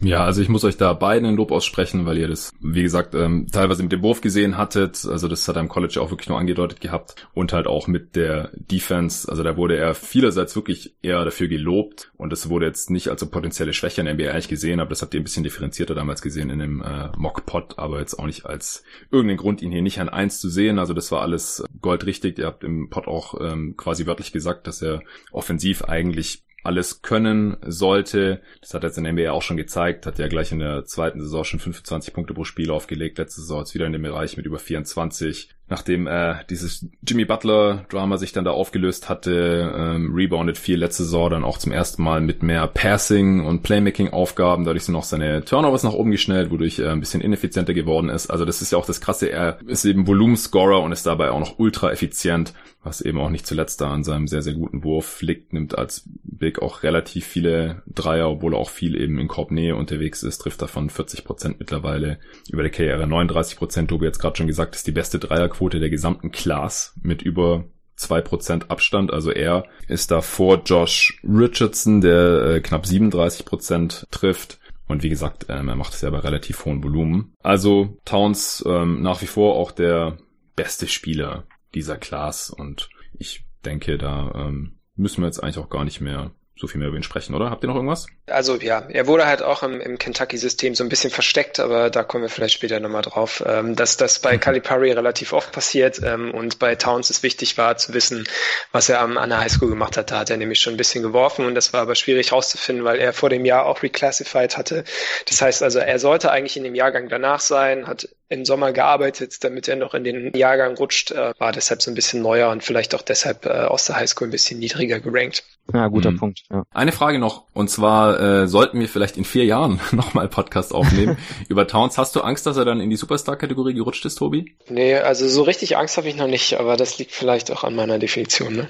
Ja, also ich muss euch da beiden ein Lob aussprechen, weil ihr das, wie gesagt, ähm, teilweise mit dem Wurf gesehen hattet. Also das hat er im College auch wirklich nur angedeutet gehabt. Und halt auch mit der Defense. Also da wurde er vielerseits wirklich eher dafür gelobt. Und das wurde jetzt nicht als potenzielle Schwäche in der NBA eigentlich gesehen, aber das habt ihr ein bisschen differenzierter damals gesehen in dem äh, Mock-Pot, aber jetzt auch nicht als irgendeinen Grund, ihn hier nicht an eins zu sehen. Also das war alles goldrichtig. Ihr habt im Pot auch ähm, quasi wörtlich gesagt, dass er offensiv eigentlich alles können sollte. Das hat jetzt in der NBA auch schon gezeigt, hat ja gleich in der zweiten Saison schon 25 Punkte pro Spiel aufgelegt. Letzte Saison jetzt wieder in dem Bereich mit über 24 nachdem äh, dieses Jimmy Butler-Drama sich dann da aufgelöst hatte, ähm, rebounded viel letzte Saison dann auch zum ersten Mal mit mehr Passing- und Playmaking-Aufgaben. Dadurch sind auch seine Turnovers nach oben geschnellt, wodurch er ein bisschen ineffizienter geworden ist. Also das ist ja auch das Krasse, er ist eben Volumenscorer und ist dabei auch noch ultra effizient, was eben auch nicht zuletzt da an seinem sehr, sehr guten Wurf liegt, nimmt als Big auch relativ viele Dreier, obwohl er auch viel eben in Korbnähe unterwegs ist, trifft davon 40 Prozent mittlerweile über der Karriere 39%. Prozent. Tobi jetzt gerade schon gesagt, ist die beste Dreierquote Dreierquote der gesamten Class mit über 2% Abstand. Also er ist da vor Josh Richardson, der äh, knapp 37% trifft. Und wie gesagt, ähm, er macht es ja bei relativ hohem Volumen. Also Towns ähm, nach wie vor auch der beste Spieler dieser Class. Und ich denke, da ähm, müssen wir jetzt eigentlich auch gar nicht mehr so viel mehr über ihn sprechen, oder? Habt ihr noch irgendwas? Also ja, er wurde halt auch im, im Kentucky-System so ein bisschen versteckt, aber da kommen wir vielleicht später nochmal drauf, ähm, dass das bei mhm. Calipari relativ oft passiert ähm, und bei Towns es wichtig war zu wissen, was er am, an der Highschool gemacht hat. Da hat er nämlich schon ein bisschen geworfen und das war aber schwierig rauszufinden, weil er vor dem Jahr auch reclassified hatte. Das heißt also, er sollte eigentlich in dem Jahrgang danach sein, hat im Sommer gearbeitet, damit er noch in den Jahrgang rutscht, äh, war deshalb so ein bisschen neuer und vielleicht auch deshalb äh, aus der Highschool ein bisschen niedriger gerankt. Ja, guter mhm. Punkt. Ja. Eine Frage noch, und zwar äh, sollten wir vielleicht in vier Jahren nochmal Podcast aufnehmen über Towns. Hast du Angst, dass er dann in die Superstar-Kategorie gerutscht ist, Tobi? Nee, also so richtig Angst habe ich noch nicht, aber das liegt vielleicht auch an meiner Definition. Ne?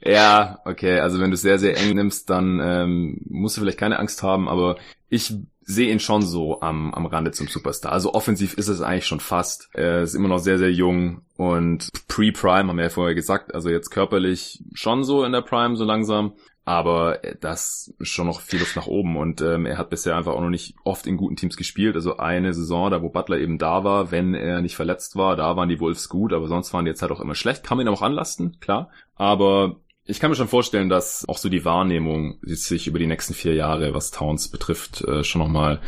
ja, okay, also wenn du es sehr, sehr eng nimmst, dann ähm, musst du vielleicht keine Angst haben, aber ich sehe ihn schon so am, am Rande zum Superstar. Also offensiv ist es eigentlich schon fast. Er ist immer noch sehr, sehr jung und pre-Prime haben wir ja vorher gesagt. Also jetzt körperlich schon so in der Prime so langsam. Aber das ist schon noch viel Luft nach oben und ähm, er hat bisher einfach auch noch nicht oft in guten Teams gespielt. Also eine Saison, da wo Butler eben da war, wenn er nicht verletzt war, da waren die Wolves gut, aber sonst waren die jetzt halt auch immer schlecht. Kann man ihn auch anlasten, klar. Aber ich kann mir schon vorstellen, dass auch so die Wahrnehmung sich über die nächsten vier Jahre, was Towns betrifft, äh, schon nochmal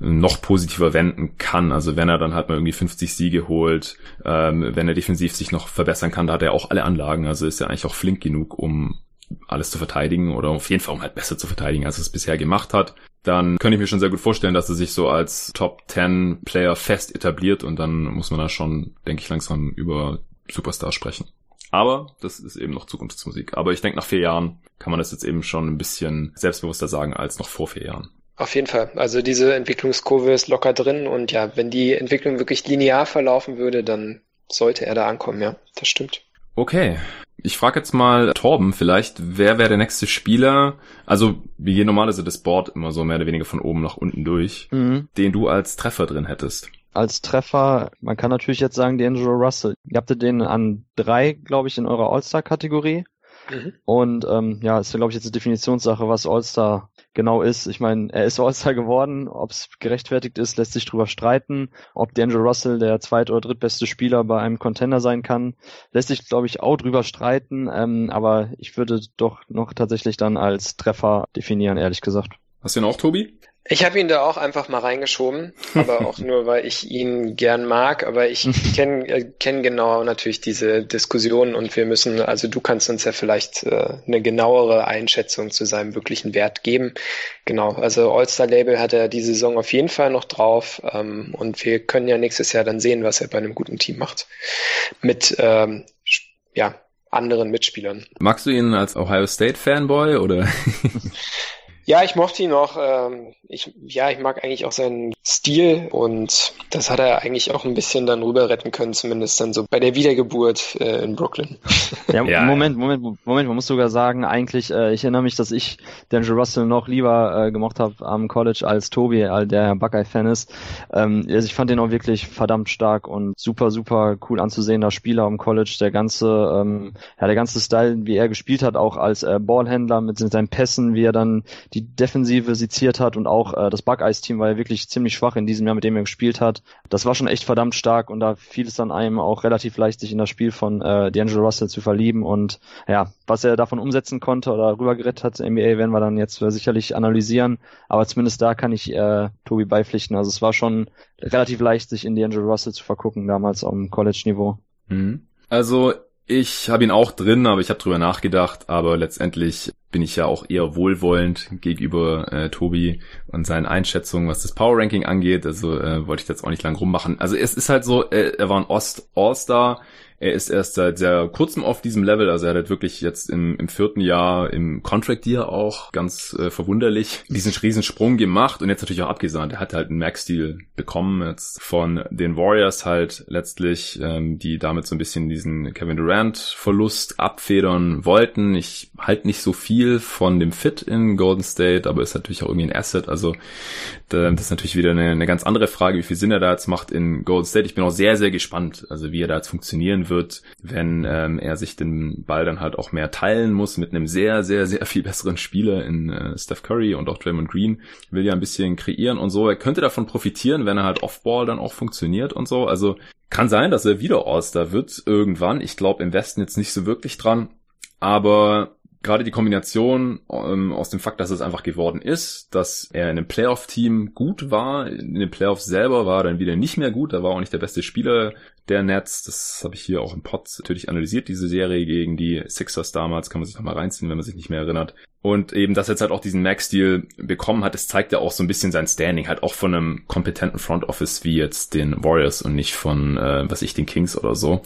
noch positiver wenden kann. Also wenn er dann halt mal irgendwie 50 Siege holt, ähm, wenn er defensiv sich noch verbessern kann, da hat er auch alle Anlagen. Also ist er eigentlich auch flink genug, um alles zu verteidigen oder auf jeden Fall um halt besser zu verteidigen, als es bisher gemacht hat. Dann könnte ich mir schon sehr gut vorstellen, dass er sich so als Top 10 Player fest etabliert und dann muss man da schon, denke ich, langsam über Superstar sprechen. Aber das ist eben noch Zukunftsmusik. Aber ich denke, nach vier Jahren kann man das jetzt eben schon ein bisschen selbstbewusster sagen als noch vor vier Jahren. Auf jeden Fall. Also diese Entwicklungskurve ist locker drin und ja, wenn die Entwicklung wirklich linear verlaufen würde, dann sollte er da ankommen, ja. Das stimmt. Okay. Ich frage jetzt mal Torben vielleicht, wer wäre der nächste Spieler? Also, wir gehen normalerweise das Board immer so mehr oder weniger von oben nach unten durch, mhm. den du als Treffer drin hättest als Treffer, man kann natürlich jetzt sagen, D'Angelo Russell. Ihr habt den an drei, glaube ich, in eurer All-Star-Kategorie. Mhm. Und ähm, ja, ist ja, glaube ich, jetzt eine Definitionssache, was All-Star genau ist. Ich meine, er ist All-Star geworden. Ob es gerechtfertigt ist, lässt sich drüber streiten. Ob D'Angelo Russell der zweit- oder drittbeste Spieler bei einem Contender sein kann, lässt sich, glaube ich, auch drüber streiten. Ähm, aber ich würde doch noch tatsächlich dann als Treffer definieren, ehrlich gesagt. Hast du ihn auch, Tobi? Ich habe ihn da auch einfach mal reingeschoben, aber auch nur, weil ich ihn gern mag. Aber ich kenne äh, kenn genau natürlich diese Diskussion und wir müssen, also du kannst uns ja vielleicht äh, eine genauere Einschätzung zu seinem wirklichen Wert geben. Genau, also All-Star-Label hat er die Saison auf jeden Fall noch drauf ähm, und wir können ja nächstes Jahr dann sehen, was er bei einem guten Team macht. Mit, ähm, ja, anderen Mitspielern. Magst du ihn als Ohio State Fanboy oder? Ja, ich mochte ihn auch. Ähm, ich, ja, ich mag eigentlich auch seinen Stil und das hat er eigentlich auch ein bisschen dann rüber retten können, zumindest dann so bei der Wiedergeburt äh, in Brooklyn. Ja, ja, Moment, Moment, Moment, man muss sogar sagen, eigentlich, äh, ich erinnere mich, dass ich D'Angelo Russell noch lieber äh, gemocht habe am College als Tobi, der Buckeye-Fan ist. Ähm, also ich fand den auch wirklich verdammt stark und super, super cool anzusehender Spieler am College. Der ganze, ähm, ja, der ganze Style, wie er gespielt hat, auch als äh, Ballhändler mit seinen Pässen, wie er dann die Defensive seziert hat und auch äh, das Buckeyes-Team war ja wirklich ziemlich schwach in diesem Jahr, mit dem er gespielt hat. Das war schon echt verdammt stark und da fiel es dann einem auch relativ leicht, sich in das Spiel von äh, D'Angelo Russell zu verlieben und ja, was er davon umsetzen konnte oder rübergerettet hat zur NBA, werden wir dann jetzt äh, sicherlich analysieren, aber zumindest da kann ich äh, Tobi beipflichten. Also es war schon relativ leicht, sich in D'Angelo Russell zu vergucken, damals am College-Niveau. Mhm. Also ich habe ihn auch drin, aber ich habe drüber nachgedacht. Aber letztendlich bin ich ja auch eher wohlwollend gegenüber äh, Tobi und seinen Einschätzungen, was das Power Ranking angeht. Also äh, wollte ich jetzt auch nicht lang rummachen. Also es ist halt so, äh, er war ein Ost All-Star. Er ist erst seit sehr kurzem auf diesem Level, also er hat halt wirklich jetzt im, im vierten Jahr im Contract Year auch ganz äh, verwunderlich diesen Riesensprung gemacht und jetzt natürlich auch abgesahnt. Er hat halt einen Max-Deal bekommen jetzt von den Warriors halt letztlich, ähm, die damit so ein bisschen diesen Kevin Durant-Verlust abfedern wollten. Ich halte nicht so viel von dem Fit in Golden State, aber ist natürlich auch irgendwie ein Asset. Also das ist natürlich wieder eine, eine ganz andere Frage, wie viel Sinn er da jetzt macht in Golden State. Ich bin auch sehr, sehr gespannt, also wie er da jetzt funktionieren wird, wenn ähm, er sich den Ball dann halt auch mehr teilen muss mit einem sehr, sehr, sehr viel besseren Spieler in äh, Steph Curry und auch Draymond Green. Will ja ein bisschen kreieren und so. Er könnte davon profitieren, wenn er halt Offball dann auch funktioniert und so. Also kann sein, dass er wieder All-Star wird irgendwann. Ich glaube im Westen jetzt nicht so wirklich dran. Aber gerade die Kombination ähm, aus dem Fakt, dass es einfach geworden ist, dass er in einem Playoff-Team gut war, in den Playoffs selber war er dann wieder nicht mehr gut, da war auch nicht der beste Spieler der Nets. Das habe ich hier auch im Pod natürlich analysiert, diese Serie gegen die Sixers damals, kann man sich nochmal reinziehen, wenn man sich nicht mehr erinnert. Und eben, dass er jetzt halt auch diesen Max-Deal bekommen hat, das zeigt ja auch so ein bisschen sein Standing, halt auch von einem kompetenten Front Office wie jetzt den Warriors und nicht von, äh, was ich, den Kings oder so.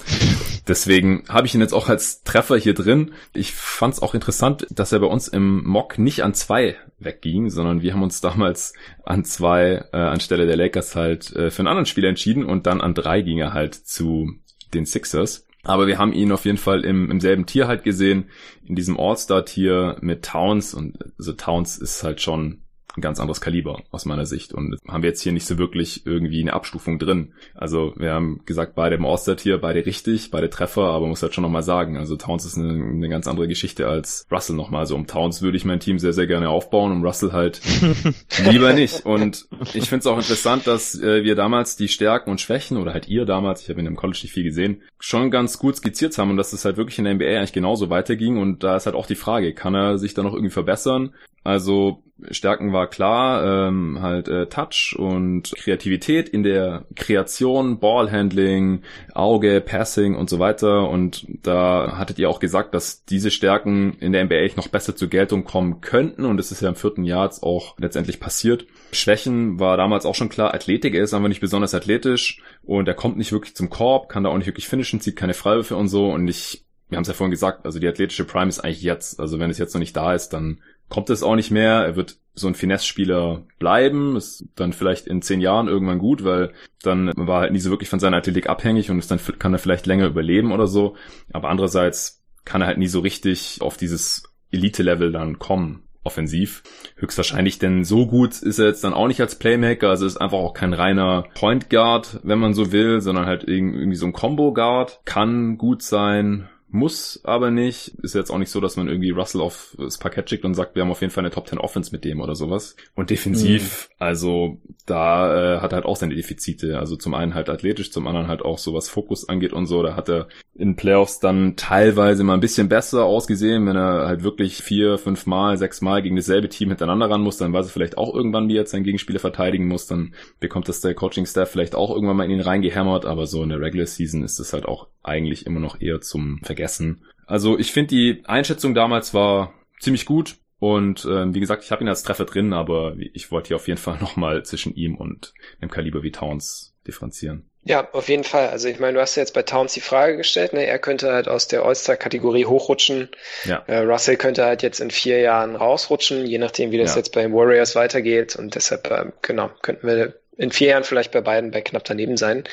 Deswegen habe ich ihn jetzt auch als Treffer hier drin. Ich fand es auch interessant, dass er bei uns im Mock nicht an zwei wegging, sondern wir haben uns damals an zwei äh, anstelle der Lakers halt äh, für einen anderen Spieler entschieden und dann an drei ging er halt zu den Sixers. Aber wir haben ihn auf jeden Fall im, im selben Tier halt gesehen, in diesem All-Star-Tier mit Towns. Und also Towns ist halt schon ein ganz anderes Kaliber aus meiner Sicht. Und haben wir jetzt hier nicht so wirklich irgendwie eine Abstufung drin. Also wir haben gesagt, beide im All-Star hier, beide richtig, beide Treffer, aber muss halt schon nochmal sagen, also Towns ist eine, eine ganz andere Geschichte als Russell nochmal. Also um Towns würde ich mein Team sehr, sehr gerne aufbauen, um Russell halt lieber nicht. Und ich finde es auch interessant, dass äh, wir damals die Stärken und Schwächen oder halt ihr damals, ich habe in dem College nicht viel gesehen, schon ganz gut skizziert haben und dass es halt wirklich in der NBA eigentlich genauso weiterging. Und da ist halt auch die Frage, kann er sich da noch irgendwie verbessern? Also Stärken war klar, ähm, halt äh, Touch und Kreativität in der Kreation, Ballhandling, Auge, Passing und so weiter. Und da hattet ihr auch gesagt, dass diese Stärken in der NBA noch besser zur Geltung kommen könnten. Und es ist ja im vierten Jahr jetzt auch letztendlich passiert. Schwächen war damals auch schon klar. Athletik, ist einfach nicht besonders athletisch und er kommt nicht wirklich zum Korb, kann da auch nicht wirklich finishen, zieht keine Freiwürfe und so. Und ich wir haben es ja vorhin gesagt, also die athletische Prime ist eigentlich jetzt. Also wenn es jetzt noch nicht da ist, dann kommt es auch nicht mehr. Er wird so ein Finesse-Spieler bleiben, ist dann vielleicht in zehn Jahren irgendwann gut, weil dann war halt nie so wirklich von seiner Athletik abhängig und ist dann kann er vielleicht länger überleben oder so. Aber andererseits kann er halt nie so richtig auf dieses Elite-Level dann kommen offensiv. Höchstwahrscheinlich, denn so gut ist er jetzt dann auch nicht als Playmaker. Also ist einfach auch kein reiner Point Guard, wenn man so will, sondern halt irgendwie so ein Combo Guard. Kann gut sein, muss aber nicht. Ist jetzt auch nicht so, dass man irgendwie Russell aufs Parkett schickt und sagt, wir haben auf jeden Fall eine Top 10 Offense mit dem oder sowas. Und defensiv, mhm. also da äh, hat er halt auch seine Defizite. Also zum einen halt athletisch, zum anderen halt auch so was Fokus angeht und so. Da hat er in Playoffs dann teilweise mal ein bisschen besser ausgesehen, wenn er halt wirklich vier, fünf Mal, sechs Mal gegen dasselbe Team hintereinander ran muss, dann weiß er vielleicht auch irgendwann, wie er jetzt seinen Gegenspieler verteidigen muss. Dann bekommt das der Coaching-Staff vielleicht auch irgendwann mal in ihn reingehämmert, aber so in der Regular Season ist es halt auch eigentlich immer noch eher zum vergessen. Also ich finde die Einschätzung damals war ziemlich gut. Und äh, wie gesagt, ich habe ihn als Treffer drin, aber ich wollte hier auf jeden Fall nochmal zwischen ihm und einem Kaliber wie Towns differenzieren. Ja, auf jeden Fall. Also ich meine, du hast ja jetzt bei Towns die Frage gestellt, ne? er könnte halt aus der All-Star-Kategorie hochrutschen. Ja. Äh, Russell könnte halt jetzt in vier Jahren rausrutschen, je nachdem, wie das ja. jetzt bei den Warriors weitergeht. Und deshalb, äh, genau, könnten wir in vier Jahren vielleicht bei beiden bei knapp daneben sein.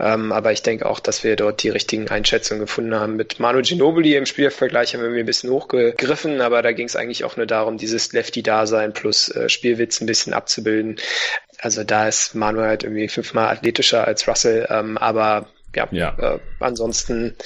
Ähm, aber ich denke auch, dass wir dort die richtigen Einschätzungen gefunden haben. Mit Manu Ginobili im Spielvergleich haben wir ein bisschen hochgegriffen, aber da ging es eigentlich auch nur darum, dieses Lefty-Dasein plus äh, Spielwitz ein bisschen abzubilden. Also da ist Manu halt irgendwie fünfmal athletischer als Russell, ähm, aber ja, ja. Äh, ansonsten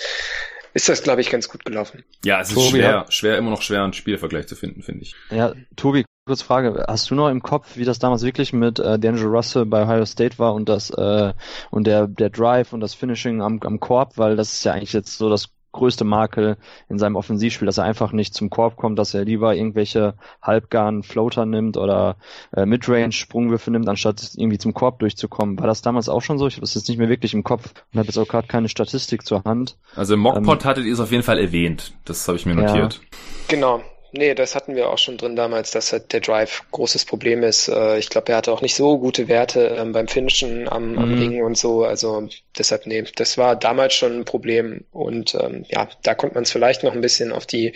ist das, glaube ich, ganz gut gelaufen. Ja, es ist Tobi, schwer, schwer, immer noch schwer, einen Spielvergleich zu finden, finde ich. Ja, Tobi, kurz Frage, hast du noch im Kopf, wie das damals wirklich mit äh, D'Angelo Russell bei Ohio State war und das äh, und der der Drive und das Finishing am, am Korb, weil das ist ja eigentlich jetzt so das größte Makel in seinem Offensivspiel, dass er einfach nicht zum Korb kommt, dass er lieber irgendwelche halbgaren Floater nimmt oder äh, Midrange-Sprungwürfe nimmt, anstatt irgendwie zum Korb durchzukommen. War das damals auch schon so? Ich habe das jetzt nicht mehr wirklich im Kopf und habe jetzt auch gerade keine Statistik zur Hand. Also im Mockpot ähm, hattet ihr es auf jeden Fall erwähnt. Das habe ich mir notiert. Ja. Genau, Nee, das hatten wir auch schon drin damals, dass halt der Drive großes Problem ist. Äh, ich glaube, er hatte auch nicht so gute Werte ähm, beim Finishen am, mhm. am Ring und so. Also deshalb, nee, das war damals schon ein Problem. Und ähm, ja, da konnte man es vielleicht noch ein bisschen auf die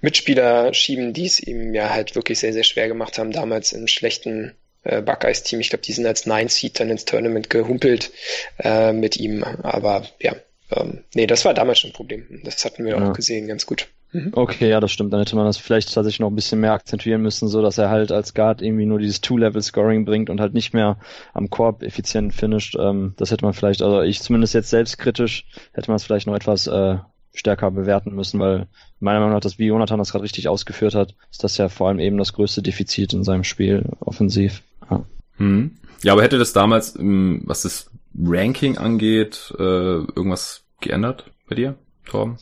Mitspieler schieben, die es ihm ja halt wirklich sehr, sehr schwer gemacht haben, damals im schlechten äh, Buckeyes-Team. Ich glaube, die sind als Nine Seed dann ins Tournament gehumpelt äh, mit ihm. Aber ja, ähm, nee, das war damals schon ein Problem. Das hatten wir ja. auch gesehen, ganz gut. Mhm. Okay, ja, das stimmt. Dann hätte man das vielleicht tatsächlich noch ein bisschen mehr akzentuieren müssen, so dass er halt als Guard irgendwie nur dieses Two-Level-Scoring bringt und halt nicht mehr am Korb effizient finisht. Ähm, das hätte man vielleicht, also ich zumindest jetzt selbstkritisch, hätte man es vielleicht noch etwas äh, stärker bewerten müssen, weil meiner Meinung nach, das wie Jonathan das gerade richtig ausgeführt hat, ist das ja vor allem eben das größte Defizit in seinem Spiel offensiv. Ja, hm. ja aber hätte das damals, ähm, was das Ranking angeht, äh, irgendwas geändert bei dir, Torben?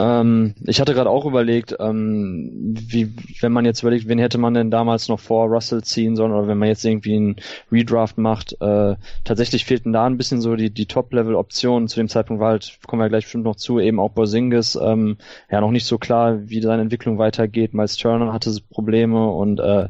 Ähm, ich hatte gerade auch überlegt, ähm, wie, wenn man jetzt überlegt, wen hätte man denn damals noch vor Russell ziehen sollen oder wenn man jetzt irgendwie einen Redraft macht, äh, tatsächlich fehlten da ein bisschen so die, die Top-Level-Optionen. Zu dem Zeitpunkt war halt, kommen wir gleich bestimmt noch zu, eben auch Borzingis, ähm, ja noch nicht so klar, wie seine Entwicklung weitergeht. Miles Turner hatte Probleme und äh,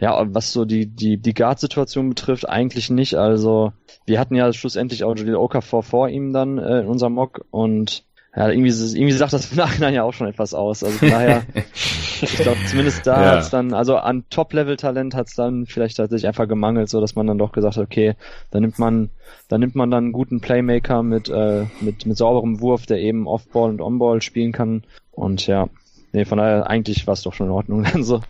ja, was so die, die, die Guard-Situation betrifft, eigentlich nicht. Also wir hatten ja schlussendlich auch Jalil Okafor vor ihm dann äh, in unserem Mock und ja, irgendwie, irgendwie sagt das im Nachhinein ja auch schon etwas aus. Also von daher, ich glaube, zumindest da ja. hat's dann, also an Top-Level-Talent hat's dann vielleicht tatsächlich einfach gemangelt, so dass man dann doch gesagt hat, okay, da nimmt man, da nimmt man dann einen guten Playmaker mit, äh, mit, mit sauberem Wurf, der eben Off-Ball und On-Ball spielen kann. Und ja, nee, von daher, eigentlich war es doch schon in Ordnung dann so.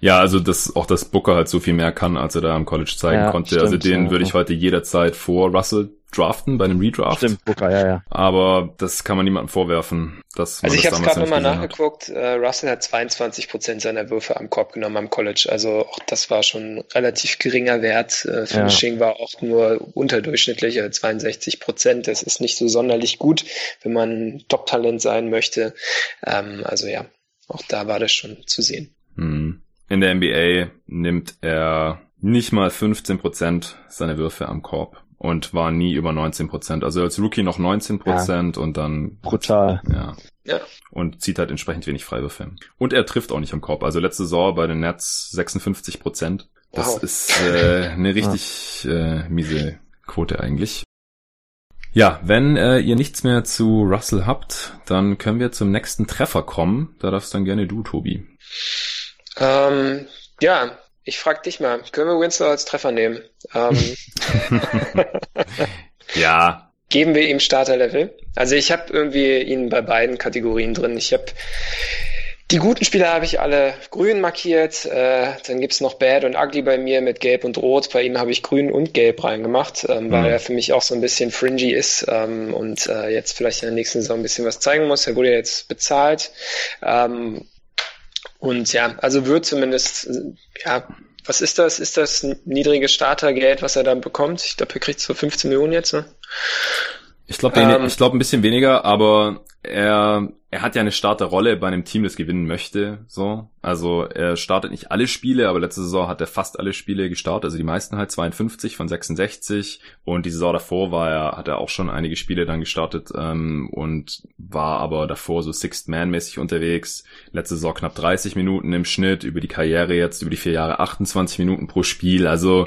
Ja, also dass auch das Booker halt so viel mehr kann, als er da am College zeigen ja, konnte. Also stimmt, also den ja, würde ich heute jederzeit vor Russell draften bei einem Redraft. Stimmt, Booker, ja, ja. Aber das kann man niemandem vorwerfen. Dass also ich habe es gerade nochmal nachgeguckt. Äh, Russell hat 22 Prozent seiner Würfe am Korb genommen am College. Also auch das war schon relativ geringer Wert. Äh, Finishing ja. war auch nur unterdurchschnittlich, also 62 Prozent. Das ist nicht so sonderlich gut, wenn man Top-Talent sein möchte. Ähm, also ja, auch da war das schon zu sehen. Hm. In der NBA nimmt er nicht mal 15 Prozent seiner Würfe am Korb und war nie über 19 Prozent. Also als Rookie noch 19 Prozent ja. und dann brutal. Ja. ja. Und zieht halt entsprechend wenig Freiwürfe. Und er trifft auch nicht am Korb. Also letzte Saison bei den Nets 56 Prozent. Das wow. ist äh, eine richtig äh, miese Quote eigentlich. Ja, wenn äh, ihr nichts mehr zu Russell habt, dann können wir zum nächsten Treffer kommen. Da darfst dann gerne du, Tobi. Ähm, ja, ich frag dich mal, können wir Winslow als Treffer nehmen? Ähm, ja. Geben wir ihm Starterlevel? Also ich habe irgendwie ihn bei beiden Kategorien drin. Ich habe die guten Spieler habe ich alle grün markiert. Äh, dann gibt's noch Bad und Ugly bei mir mit Gelb und Rot. Bei ihm habe ich grün und Gelb reingemacht, ähm, mhm. weil er für mich auch so ein bisschen fringy ist ähm, und äh, jetzt vielleicht in der nächsten Saison ein bisschen was zeigen muss. Er wurde jetzt bezahlt. Ähm, und ja, also wird zumindest, ja, was ist das? Ist das niedrige Startergeld, was er dann bekommt? Ich glaube, er kriegt so 15 Millionen jetzt, ne? Ich glaube, ähm, ich glaube ein bisschen weniger, aber er er hat ja eine Starterrolle bei einem Team, das gewinnen möchte, so. Also er startet nicht alle Spiele, aber letzte Saison hat er fast alle Spiele gestartet, also die meisten halt 52 von 66 und die Saison davor war er, hat er auch schon einige Spiele dann gestartet ähm, und war aber davor so Sixth Man mäßig unterwegs. Letzte Saison knapp 30 Minuten im Schnitt, über die Karriere jetzt, über die vier Jahre 28 Minuten pro Spiel, also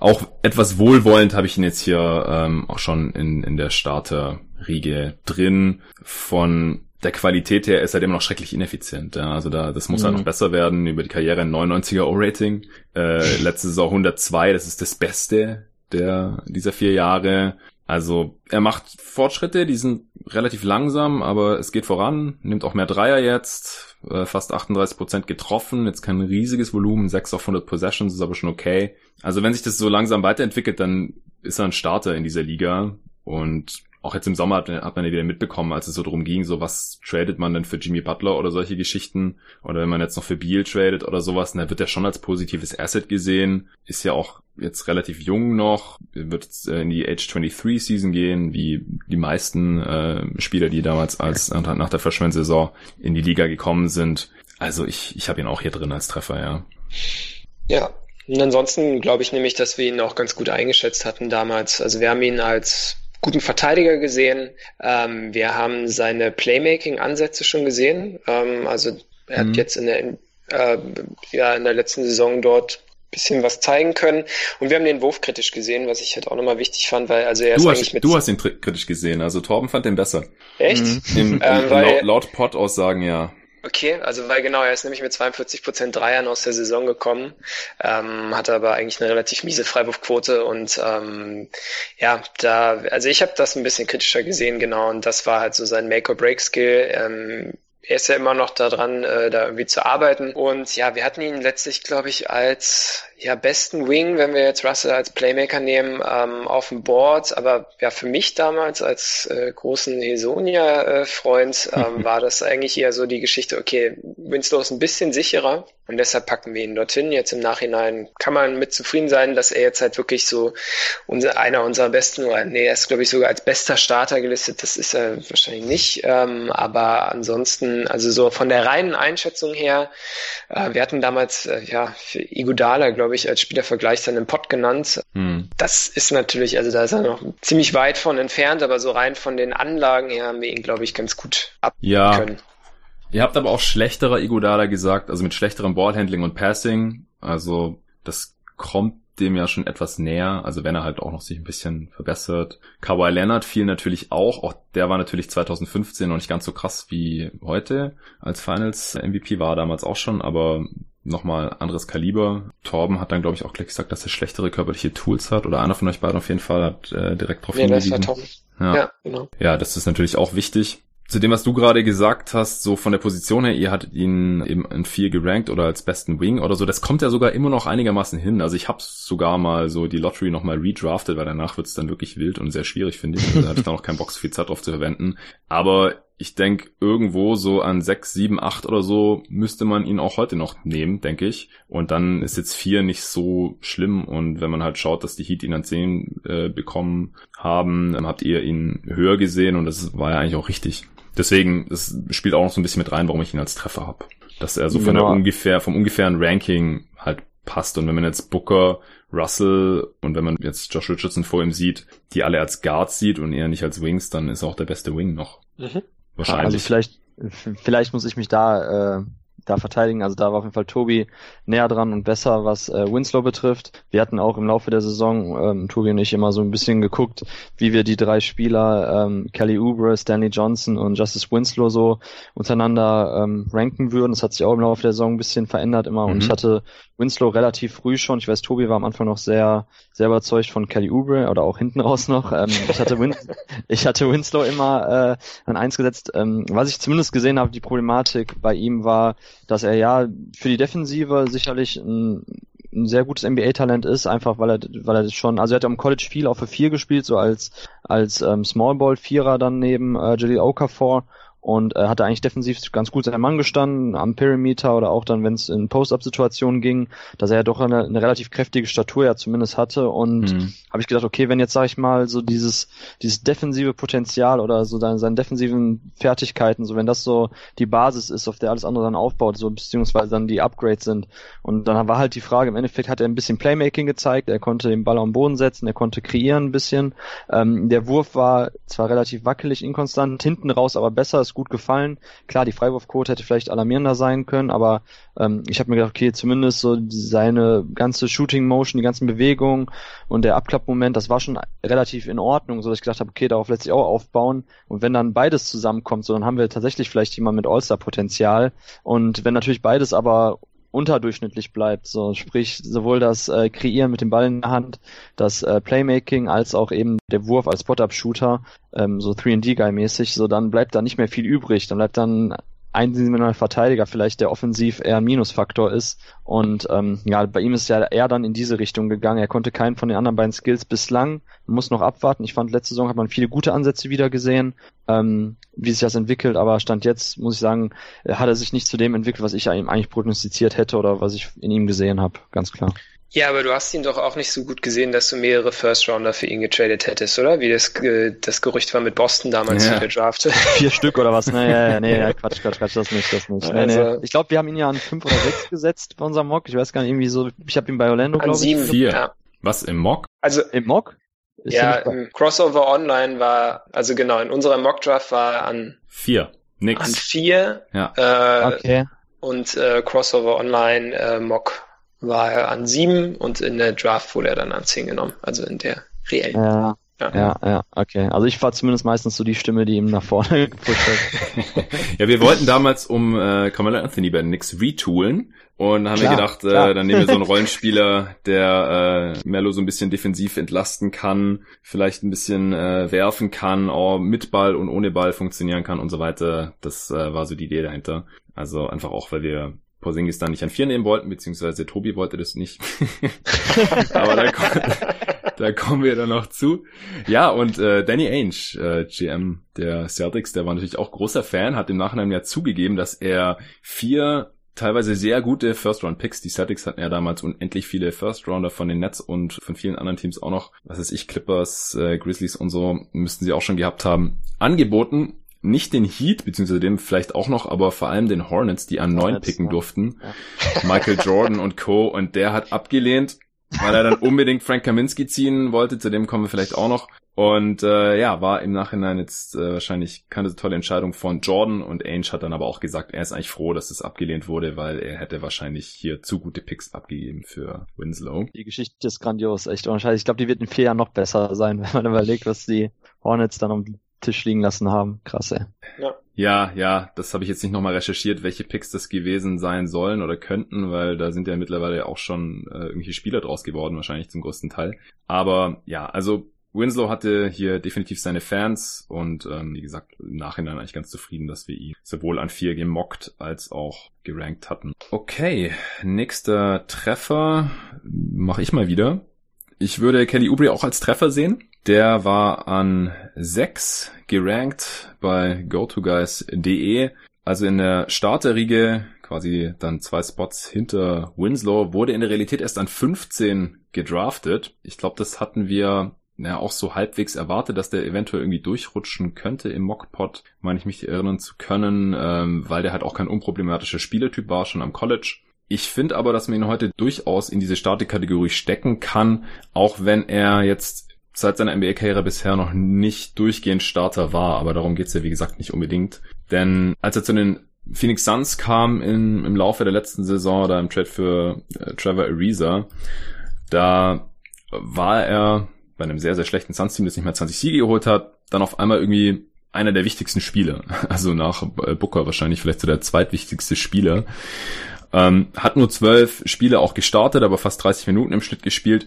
auch etwas wohlwollend habe ich ihn jetzt hier ähm, auch schon in, in der Starterriege drin von der Qualität her ist er immer noch schrecklich ineffizient. Ja. Also da, das muss halt mhm. halt noch besser werden. Über die Karriere ein 99er O-Rating. Äh, letzte Saison 102, das ist das Beste der, dieser vier Jahre. Also er macht Fortschritte, die sind relativ langsam, aber es geht voran. Nimmt auch mehr Dreier jetzt, äh, fast 38 Prozent getroffen. Jetzt kein riesiges Volumen, 6 auf 100 Possessions ist aber schon okay. Also wenn sich das so langsam weiterentwickelt, dann ist er ein Starter in dieser Liga. Und auch jetzt im Sommer hat, hat man ja wieder mitbekommen, als es so drum ging, so was tradet man denn für Jimmy Butler oder solche Geschichten oder wenn man jetzt noch für Beal tradet oder sowas, dann wird er schon als positives Asset gesehen, ist ja auch jetzt relativ jung noch, wird äh, in die Age 23 Season gehen, wie die meisten äh, Spieler, die damals als nach der Verschwendsaison in die Liga gekommen sind. Also ich, ich habe ihn auch hier drin als Treffer, ja. Ja, und ansonsten glaube ich nämlich, dass wir ihn auch ganz gut eingeschätzt hatten damals. Also wir haben ihn als guten Verteidiger gesehen. Ähm, wir haben seine Playmaking-Ansätze schon gesehen. Ähm, also er mhm. hat jetzt in der, äh, ja, in der letzten Saison dort bisschen was zeigen können. Und wir haben den Wurf kritisch gesehen, was ich halt auch nochmal wichtig fand, weil also er du ist hast, eigentlich mit... Du hast ihn kritisch gesehen, also Torben fand den besser. Echt? Mhm. Im, ähm, laut, laut Pod-Aussagen, ja. Okay, also weil genau, er ist nämlich mit 42 Prozent Dreiern aus der Saison gekommen, ähm, hatte aber eigentlich eine relativ miese Freiwurfquote und ähm, ja, da, also ich habe das ein bisschen kritischer gesehen, genau, und das war halt so sein Make-or-Break-Skill. Ähm, er ist ja immer noch daran, äh, da irgendwie zu arbeiten. Und ja, wir hatten ihn letztlich, glaube ich, als ja, besten Wing, wenn wir jetzt Russell als Playmaker nehmen, ähm, auf dem Board. Aber ja, für mich damals als äh, großen Hesonia-Freund ähm, war das eigentlich eher so die Geschichte, okay, Winslow ist ein bisschen sicherer und deshalb packen wir ihn dorthin. Jetzt im Nachhinein kann man mit zufrieden sein, dass er jetzt halt wirklich so unser, einer unserer besten, oder nee, er ist glaube ich sogar als bester Starter gelistet. Das ist er wahrscheinlich nicht. Ähm, aber ansonsten, also so von der reinen Einschätzung her, äh, wir hatten damals, äh, ja, für Igudala, glaube glaube ich, als Spielervergleich seinen Pott genannt. Hm. Das ist natürlich, also da ist er noch ziemlich weit von entfernt, aber so rein von den Anlagen her haben wir ihn, glaube ich, ganz gut ab ja. können. Ihr habt aber auch schlechterer Iguodala gesagt, also mit schlechterem Ballhandling und Passing. Also das kommt dem ja schon etwas näher, also wenn er halt auch noch sich ein bisschen verbessert. Kawhi Leonard fiel natürlich auch, auch der war natürlich 2015 noch nicht ganz so krass wie heute als Finals MVP war damals auch schon, aber nochmal anderes Kaliber. Torben hat dann, glaube ich, auch gleich gesagt, dass er schlechtere körperliche Tools hat. Oder einer von euch beiden auf jeden Fall hat äh, direkt drauf ja, hingewiesen. Das war Tom. Ja. ja, genau. Ja, das ist natürlich auch wichtig. zu dem, was du gerade gesagt hast, so von der Position her, ihr hattet ihn eben in vier gerankt oder als besten Wing oder so, das kommt ja sogar immer noch einigermaßen hin. Also ich habe sogar mal so die Lottery nochmal redraftet, weil danach wird's dann wirklich wild und sehr schwierig, finde ich. Also da hatte ich dann auch keinen Bock, so viel Zeit drauf zu verwenden. Aber ich denke, irgendwo so an sechs, sieben, acht oder so müsste man ihn auch heute noch nehmen, denke ich. Und dann ist jetzt vier nicht so schlimm. Und wenn man halt schaut, dass die Heat ihn an zehn äh, bekommen haben, dann habt ihr ihn höher gesehen und das war ja eigentlich auch richtig. Deswegen, das spielt auch noch so ein bisschen mit rein, warum ich ihn als Treffer habe. Dass er so von genau. der ungefähr, vom ungefähren Ranking halt passt. Und wenn man jetzt Booker, Russell und wenn man jetzt Josh Richardson vor ihm sieht, die alle als Guards sieht und eher nicht als Wings, dann ist er auch der beste Wing noch. Mhm. Wahrscheinlich. Also vielleicht, vielleicht muss ich mich da äh, da verteidigen. Also da war auf jeden Fall Tobi näher dran und besser, was äh, Winslow betrifft. Wir hatten auch im Laufe der Saison, ähm, Tobi und ich, immer so ein bisschen geguckt, wie wir die drei Spieler, ähm, Kelly Oubre, Stanley Johnson und Justice Winslow so untereinander ähm, ranken würden. Das hat sich auch im Laufe der Saison ein bisschen verändert immer. Mhm. Und ich hatte Winslow relativ früh schon. Ich weiß, Tobi war am Anfang noch sehr, sehr überzeugt von Kelly Oubre oder auch hinten raus noch. Ähm, ich, hatte Win ich hatte Winslow immer äh, an eins gesetzt. Ähm, was ich zumindest gesehen habe, die Problematik bei ihm war, dass er ja für die Defensive sicherlich ein, ein sehr gutes NBA-Talent ist, einfach weil er, weil er schon, also er hat am College viel auf für vier gespielt, so als als ähm, Small Ball Vierer dann neben äh, Jalil Okafor und äh, hatte eigentlich defensiv ganz gut seinen Mann gestanden, am Perimeter oder auch dann, wenn es in Post-Up-Situationen ging, dass er ja doch eine, eine, relativ kräftige Statur ja zumindest hatte. Und mhm. habe ich gedacht, okay, wenn jetzt, sag ich mal, so dieses, dieses defensive Potenzial oder so seine, seine defensiven Fertigkeiten, so wenn das so die Basis ist, auf der alles andere dann aufbaut, so beziehungsweise dann die Upgrades sind. Und dann war halt die Frage, im Endeffekt hat er ein bisschen Playmaking gezeigt, er konnte den Ball am Boden setzen, er konnte kreieren ein bisschen, ähm, der Wurf war zwar relativ wackelig, inkonstant, hinten raus aber besser, es gut gefallen. Klar, die Freiwurfquote hätte vielleicht alarmierender sein können, aber ähm, ich habe mir gedacht, okay, zumindest so seine ganze Shooting Motion, die ganzen Bewegungen und der Abklappmoment, das war schon relativ in Ordnung, so dass ich gedacht habe, okay, darauf lässt sich auch aufbauen. Und wenn dann beides zusammenkommt, so dann haben wir tatsächlich vielleicht jemand mit All-Star-Potenzial. Und wenn natürlich beides aber unterdurchschnittlich bleibt. So, sprich sowohl das äh, Kreieren mit dem Ball in der Hand, das äh, Playmaking, als auch eben der Wurf als Spot-Up-Shooter, ähm, so 3D-Guy-mäßig, so dann bleibt da nicht mehr viel übrig. Dann bleibt dann eindimensionaler Verteidiger vielleicht, der offensiv eher ein Minusfaktor ist. Und ähm, ja, bei ihm ist ja eher dann in diese Richtung gegangen. Er konnte keinen von den anderen beiden Skills bislang. Muss noch abwarten. Ich fand, letzte Saison hat man viele gute Ansätze wieder gesehen, ähm, wie sich das entwickelt. Aber Stand jetzt, muss ich sagen, hat er sich nicht zu dem entwickelt, was ich ihm eigentlich prognostiziert hätte oder was ich in ihm gesehen habe. Ganz klar. Ja, aber du hast ihn doch auch nicht so gut gesehen, dass du mehrere First Rounder für ihn getradet hättest, oder? Wie das, das Gerücht war mit Boston damals ja. für Draft. Vier Stück oder was? Nee, ja, nee, ja, Quatsch, Quatsch, Quatsch, das nicht, das nicht. Nee, also, nee. Ich glaube, wir haben ihn ja an fünf oder sechs gesetzt bei unserem Mock. Ich weiß gar nicht, irgendwie so, ich habe ihn bei Orlando, glaube ich. Sieben, vier. Ja. Was, im Mock? Also, im Mock? Ist ja, im Crossover Online war, also genau, in unserer Mock Draft war an vier. Nix. An vier. Ja. Äh, okay. Und äh, Crossover Online äh, Mock war er an sieben und in der Draft wurde er dann an zehn genommen, also in der reellen. Ja. Ja. ja, ja, okay. Also ich war zumindest meistens so die Stimme, die ihm nach vorne gepusht hat. ja, wir wollten damals um äh, Carmelo Anthony bei Nix retoolen und haben klar, wir gedacht, äh, dann nehmen wir so einen Rollenspieler, der äh, Mello so ein bisschen defensiv entlasten kann, vielleicht ein bisschen äh, werfen kann, auch mit Ball und ohne Ball funktionieren kann und so weiter. Das äh, war so die Idee dahinter. Also einfach auch, weil wir Porzingis dann nicht an vier nehmen wollten, beziehungsweise Tobi wollte das nicht. Aber da, da, kommen wir dann noch zu. Ja, und äh, Danny Ainge, äh, GM der Celtics, der war natürlich auch großer Fan, hat im Nachhinein ja zugegeben, dass er vier teilweise sehr gute First-Round-Picks. Die Celtics hatten ja damals unendlich viele First-Rounder von den Nets und von vielen anderen Teams auch noch. Was weiß ich, Clippers, äh, Grizzlies und so, müssten sie auch schon gehabt haben. Angeboten nicht den Heat, beziehungsweise dem vielleicht auch noch, aber vor allem den Hornets, die an neun picken ja. durften. Ja. Michael Jordan und Co. Und der hat abgelehnt, weil er dann unbedingt Frank Kaminski ziehen wollte. Zu dem kommen wir vielleicht auch noch. Und äh, ja, war im Nachhinein jetzt äh, wahrscheinlich keine so tolle Entscheidung von Jordan. Und Ainge hat dann aber auch gesagt, er ist eigentlich froh, dass es abgelehnt wurde, weil er hätte wahrscheinlich hier zu gute Picks abgegeben für Winslow. Die Geschichte ist grandios, echt unscheiße. Ich glaube, die wird in vier Jahren noch besser sein, wenn man überlegt, was die Hornets dann um Tisch liegen lassen haben. Krass, ey. Ja. Ja, ja, das habe ich jetzt nicht nochmal recherchiert, welche Picks das gewesen sein sollen oder könnten, weil da sind ja mittlerweile auch schon äh, irgendwelche Spieler draus geworden, wahrscheinlich zum größten Teil. Aber ja, also Winslow hatte hier definitiv seine Fans und ähm, wie gesagt, im Nachhinein eigentlich ganz zufrieden, dass wir ihn sowohl an vier gemockt als auch gerankt hatten. Okay, nächster Treffer mache ich mal wieder. Ich würde Kelly Oubre auch als Treffer sehen. Der war an sechs gerankt bei GoToGuys.de. Also in der Starterriege quasi dann zwei Spots hinter Winslow, wurde in der Realität erst an 15 gedraftet. Ich glaube, das hatten wir ja auch so halbwegs erwartet, dass der eventuell irgendwie durchrutschen könnte im Mockpot, meine ich mich erinnern zu können, ähm, weil der halt auch kein unproblematischer Spielertyp war, schon am College. Ich finde aber, dass man ihn heute durchaus in diese Startekategorie stecken kann, auch wenn er jetzt seit seiner NBA-Karriere bisher noch nicht durchgehend Starter war, aber darum geht's ja wie gesagt nicht unbedingt. Denn als er zu den Phoenix Suns kam in, im Laufe der letzten Saison, da im Trade für äh, Trevor Ariza, da war er bei einem sehr, sehr schlechten Suns-Team, das nicht mehr 20 Siege geholt hat, dann auf einmal irgendwie einer der wichtigsten Spieler. Also nach äh, Booker wahrscheinlich vielleicht so der zweitwichtigste Spieler. Ähm, hat nur zwölf Spiele auch gestartet, aber fast 30 Minuten im Schnitt gespielt,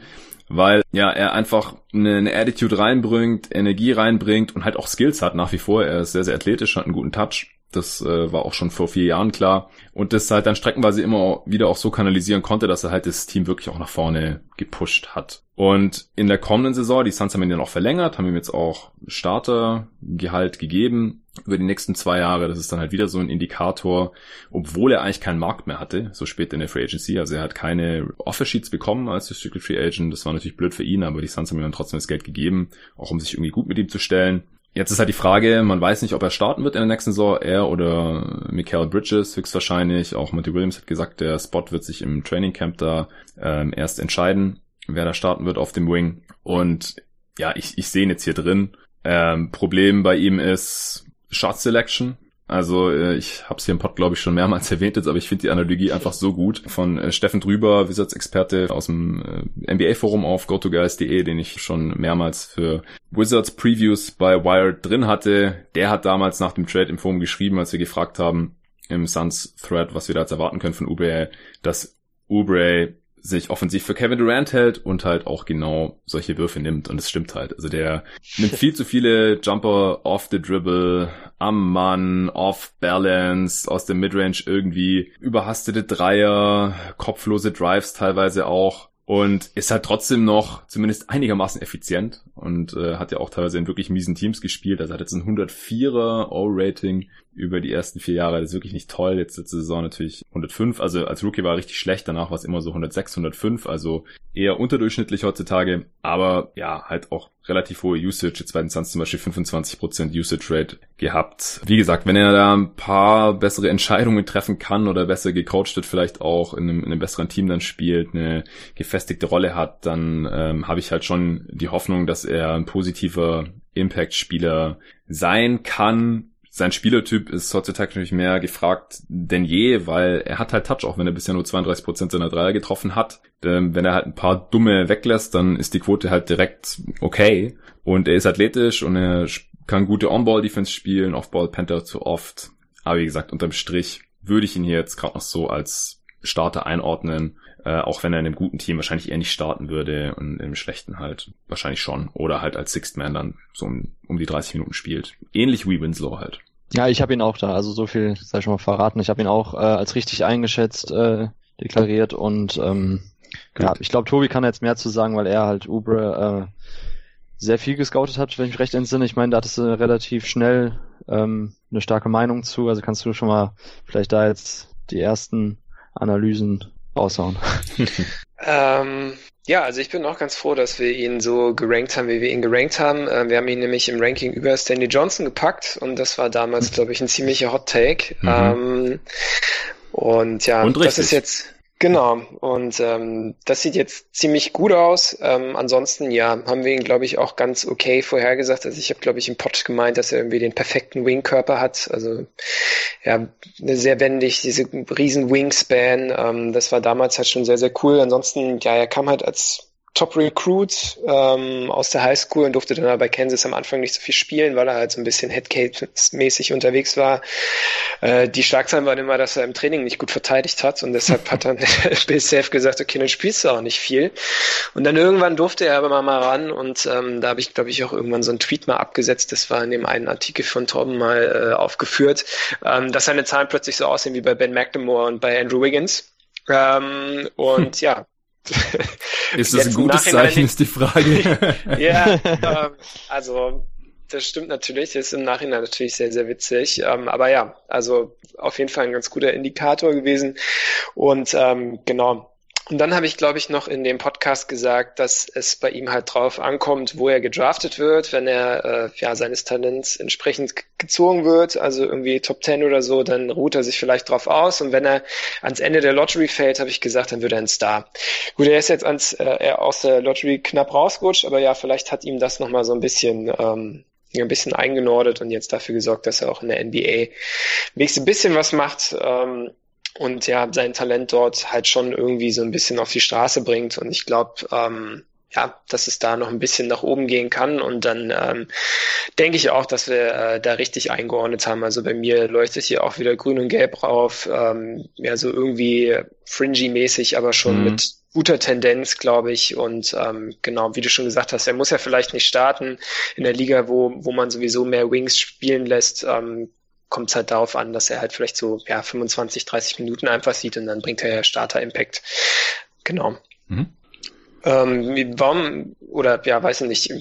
weil ja er einfach eine, eine Attitude reinbringt, Energie reinbringt und halt auch Skills hat nach wie vor. Er ist sehr, sehr athletisch, hat einen guten Touch. Das äh, war auch schon vor vier Jahren klar. Und das halt dann streckenweise immer wieder auch so kanalisieren konnte, dass er halt das Team wirklich auch nach vorne gepusht hat. Und in der kommenden Saison, die Suns haben ihn dann auch verlängert, haben ihm jetzt auch Startergehalt gegeben über die nächsten zwei Jahre. Das ist dann halt wieder so ein Indikator, obwohl er eigentlich keinen Markt mehr hatte, so spät in der Free Agency. Also er hat keine Offer-Sheets bekommen als Restricted Free Agent. Das war natürlich blöd für ihn, aber die Suns haben ihm dann trotzdem das Geld gegeben, auch um sich irgendwie gut mit ihm zu stellen. Jetzt ist halt die Frage, man weiß nicht, ob er starten wird in der nächsten Saison, er oder Michael Bridges höchstwahrscheinlich. Auch Monty Williams hat gesagt, der Spot wird sich im Training Camp da ähm, erst entscheiden, wer da starten wird auf dem Wing. Und ja, ich, ich sehe ihn jetzt hier drin. Ähm, Problem bei ihm ist Shot Selection. Also äh, ich habe es hier im Pod, glaube ich, schon mehrmals erwähnt jetzt, aber ich finde die Analogie einfach so gut. Von äh, Steffen Drüber, Wizards-Experte aus dem äh, NBA-Forum auf gotoguys.de, den ich schon mehrmals für Wizards-Previews bei Wired drin hatte. Der hat damals nach dem Trade im Forum geschrieben, als wir gefragt haben im Suns-Thread, was wir da jetzt erwarten können von Ubre, dass Ubre sich offensiv für Kevin Durant hält und halt auch genau solche Würfe nimmt. Und es stimmt halt. Also der nimmt viel zu viele Jumper off the dribble, am Mann, off balance, aus dem Midrange irgendwie überhastete Dreier, kopflose Drives teilweise auch und ist halt trotzdem noch zumindest einigermaßen effizient und äh, hat ja auch teilweise in wirklich miesen Teams gespielt. Also hat jetzt ein 104er O-Rating über die ersten vier Jahre. Das ist wirklich nicht toll. Jetzt letzte Saison natürlich 105. Also als Rookie war er richtig schlecht. Danach war es immer so 106, 105. Also eher unterdurchschnittlich heutzutage. Aber ja, halt auch relativ hohe Usage. Jetzt bei den Suns zum Beispiel 25% Usage Rate gehabt. Wie gesagt, wenn er da ein paar bessere Entscheidungen treffen kann oder besser gecoacht wird, vielleicht auch in einem, in einem besseren Team dann spielt, eine gefestigte Rolle hat, dann ähm, habe ich halt schon die Hoffnung, dass er ein positiver Impact-Spieler sein kann, sein Spielertyp ist heutzutage natürlich mehr gefragt denn je, weil er hat halt Touch, auch wenn er bisher nur 32% seiner Dreier getroffen hat. Ähm, wenn er halt ein paar dumme weglässt, dann ist die Quote halt direkt okay. Und er ist athletisch und er kann gute On-Ball-Defense spielen, Off-Ball Panther zu oft. Aber wie gesagt, unterm Strich würde ich ihn hier jetzt gerade noch so als Starter einordnen, äh, auch wenn er in einem guten Team wahrscheinlich eher nicht starten würde und im schlechten halt wahrscheinlich schon. Oder halt als Sixth Man dann so um, um die 30 Minuten spielt. Ähnlich wie Winslow halt. Ja, ich habe ihn auch da, also so viel sei schon mal verraten. Ich habe ihn auch äh, als richtig eingeschätzt, äh, deklariert und ähm, ja, ich glaube, Tobi kann jetzt mehr zu sagen, weil er halt Ubre äh, sehr viel gescoutet hat, wenn ich mich recht entsinne. Ich meine, da hattest du relativ schnell ähm, eine starke Meinung zu. Also kannst du schon mal vielleicht da jetzt die ersten Analysen raushauen. ähm, ja, also ich bin auch ganz froh, dass wir ihn so gerankt haben, wie wir ihn gerankt haben. Ähm, wir haben ihn nämlich im Ranking über Stanley Johnson gepackt und das war damals, glaube ich, ein ziemlicher Hot Take. Mhm. Ähm, und ja, und das ist jetzt Genau, und ähm, das sieht jetzt ziemlich gut aus. Ähm, ansonsten, ja, haben wir ihn, glaube ich, auch ganz okay vorhergesagt. Also ich habe, glaube ich, im Pod gemeint, dass er irgendwie den perfekten Wingkörper hat. Also ja, sehr wendig, diese riesen Wingspan. Ähm, das war damals halt schon sehr, sehr cool. Ansonsten, ja, er kam halt als Top Recruit ähm, aus der High School und durfte dann aber bei Kansas am Anfang nicht so viel spielen, weil er halt so ein bisschen Headcase-mäßig unterwegs war. Äh, die Schlagzeilen waren immer, dass er im Training nicht gut verteidigt hat und deshalb hat dann Bill Self gesagt, okay, dann spielst du auch nicht viel. Und dann irgendwann durfte er aber mal ran und ähm, da habe ich, glaube ich, auch irgendwann so einen Tweet mal abgesetzt, das war in dem einen Artikel von Torben mal äh, aufgeführt, ähm, dass seine Zahlen plötzlich so aussehen wie bei Ben McLemore und bei Andrew Wiggins. Ähm, und ja, ist das ein gutes Zeichen, ist die Frage. ja, ähm, also das stimmt natürlich, das ist im Nachhinein natürlich sehr, sehr witzig. Ähm, aber ja, also auf jeden Fall ein ganz guter Indikator gewesen. Und ähm, genau, und dann habe ich, glaube ich, noch in dem Podcast gesagt, dass es bei ihm halt drauf ankommt, wo er gedraftet wird, wenn er äh, ja seines Talents entsprechend gezogen wird, also irgendwie Top 10 oder so, dann ruht er sich vielleicht drauf aus. Und wenn er ans Ende der Lottery fällt, habe ich gesagt, dann wird er ein Star. Gut, er ist jetzt ans, äh, er aus der Lottery knapp rausgerutscht, aber ja, vielleicht hat ihm das nochmal so ein bisschen ähm, ein bisschen eingenordet und jetzt dafür gesorgt, dass er auch in der NBA wenigstens ein bisschen was macht. Ähm, und ja, sein Talent dort halt schon irgendwie so ein bisschen auf die Straße bringt. Und ich glaube, ähm, ja, dass es da noch ein bisschen nach oben gehen kann. Und dann ähm, denke ich auch, dass wir äh, da richtig eingeordnet haben. Also bei mir leuchtet hier auch wieder grün und gelb drauf. Ähm, ja, so irgendwie fringy-mäßig, aber schon mhm. mit guter Tendenz, glaube ich. Und ähm, genau, wie du schon gesagt hast, er muss ja vielleicht nicht starten in der Liga, wo, wo man sowieso mehr Wings spielen lässt. Ähm, kommt es halt darauf an, dass er halt vielleicht so ja, 25, 30 Minuten einfach sieht und dann bringt er ja Starter-Impact. Genau. Mhm. Ähm, warum, oder ja, weiß ich nicht,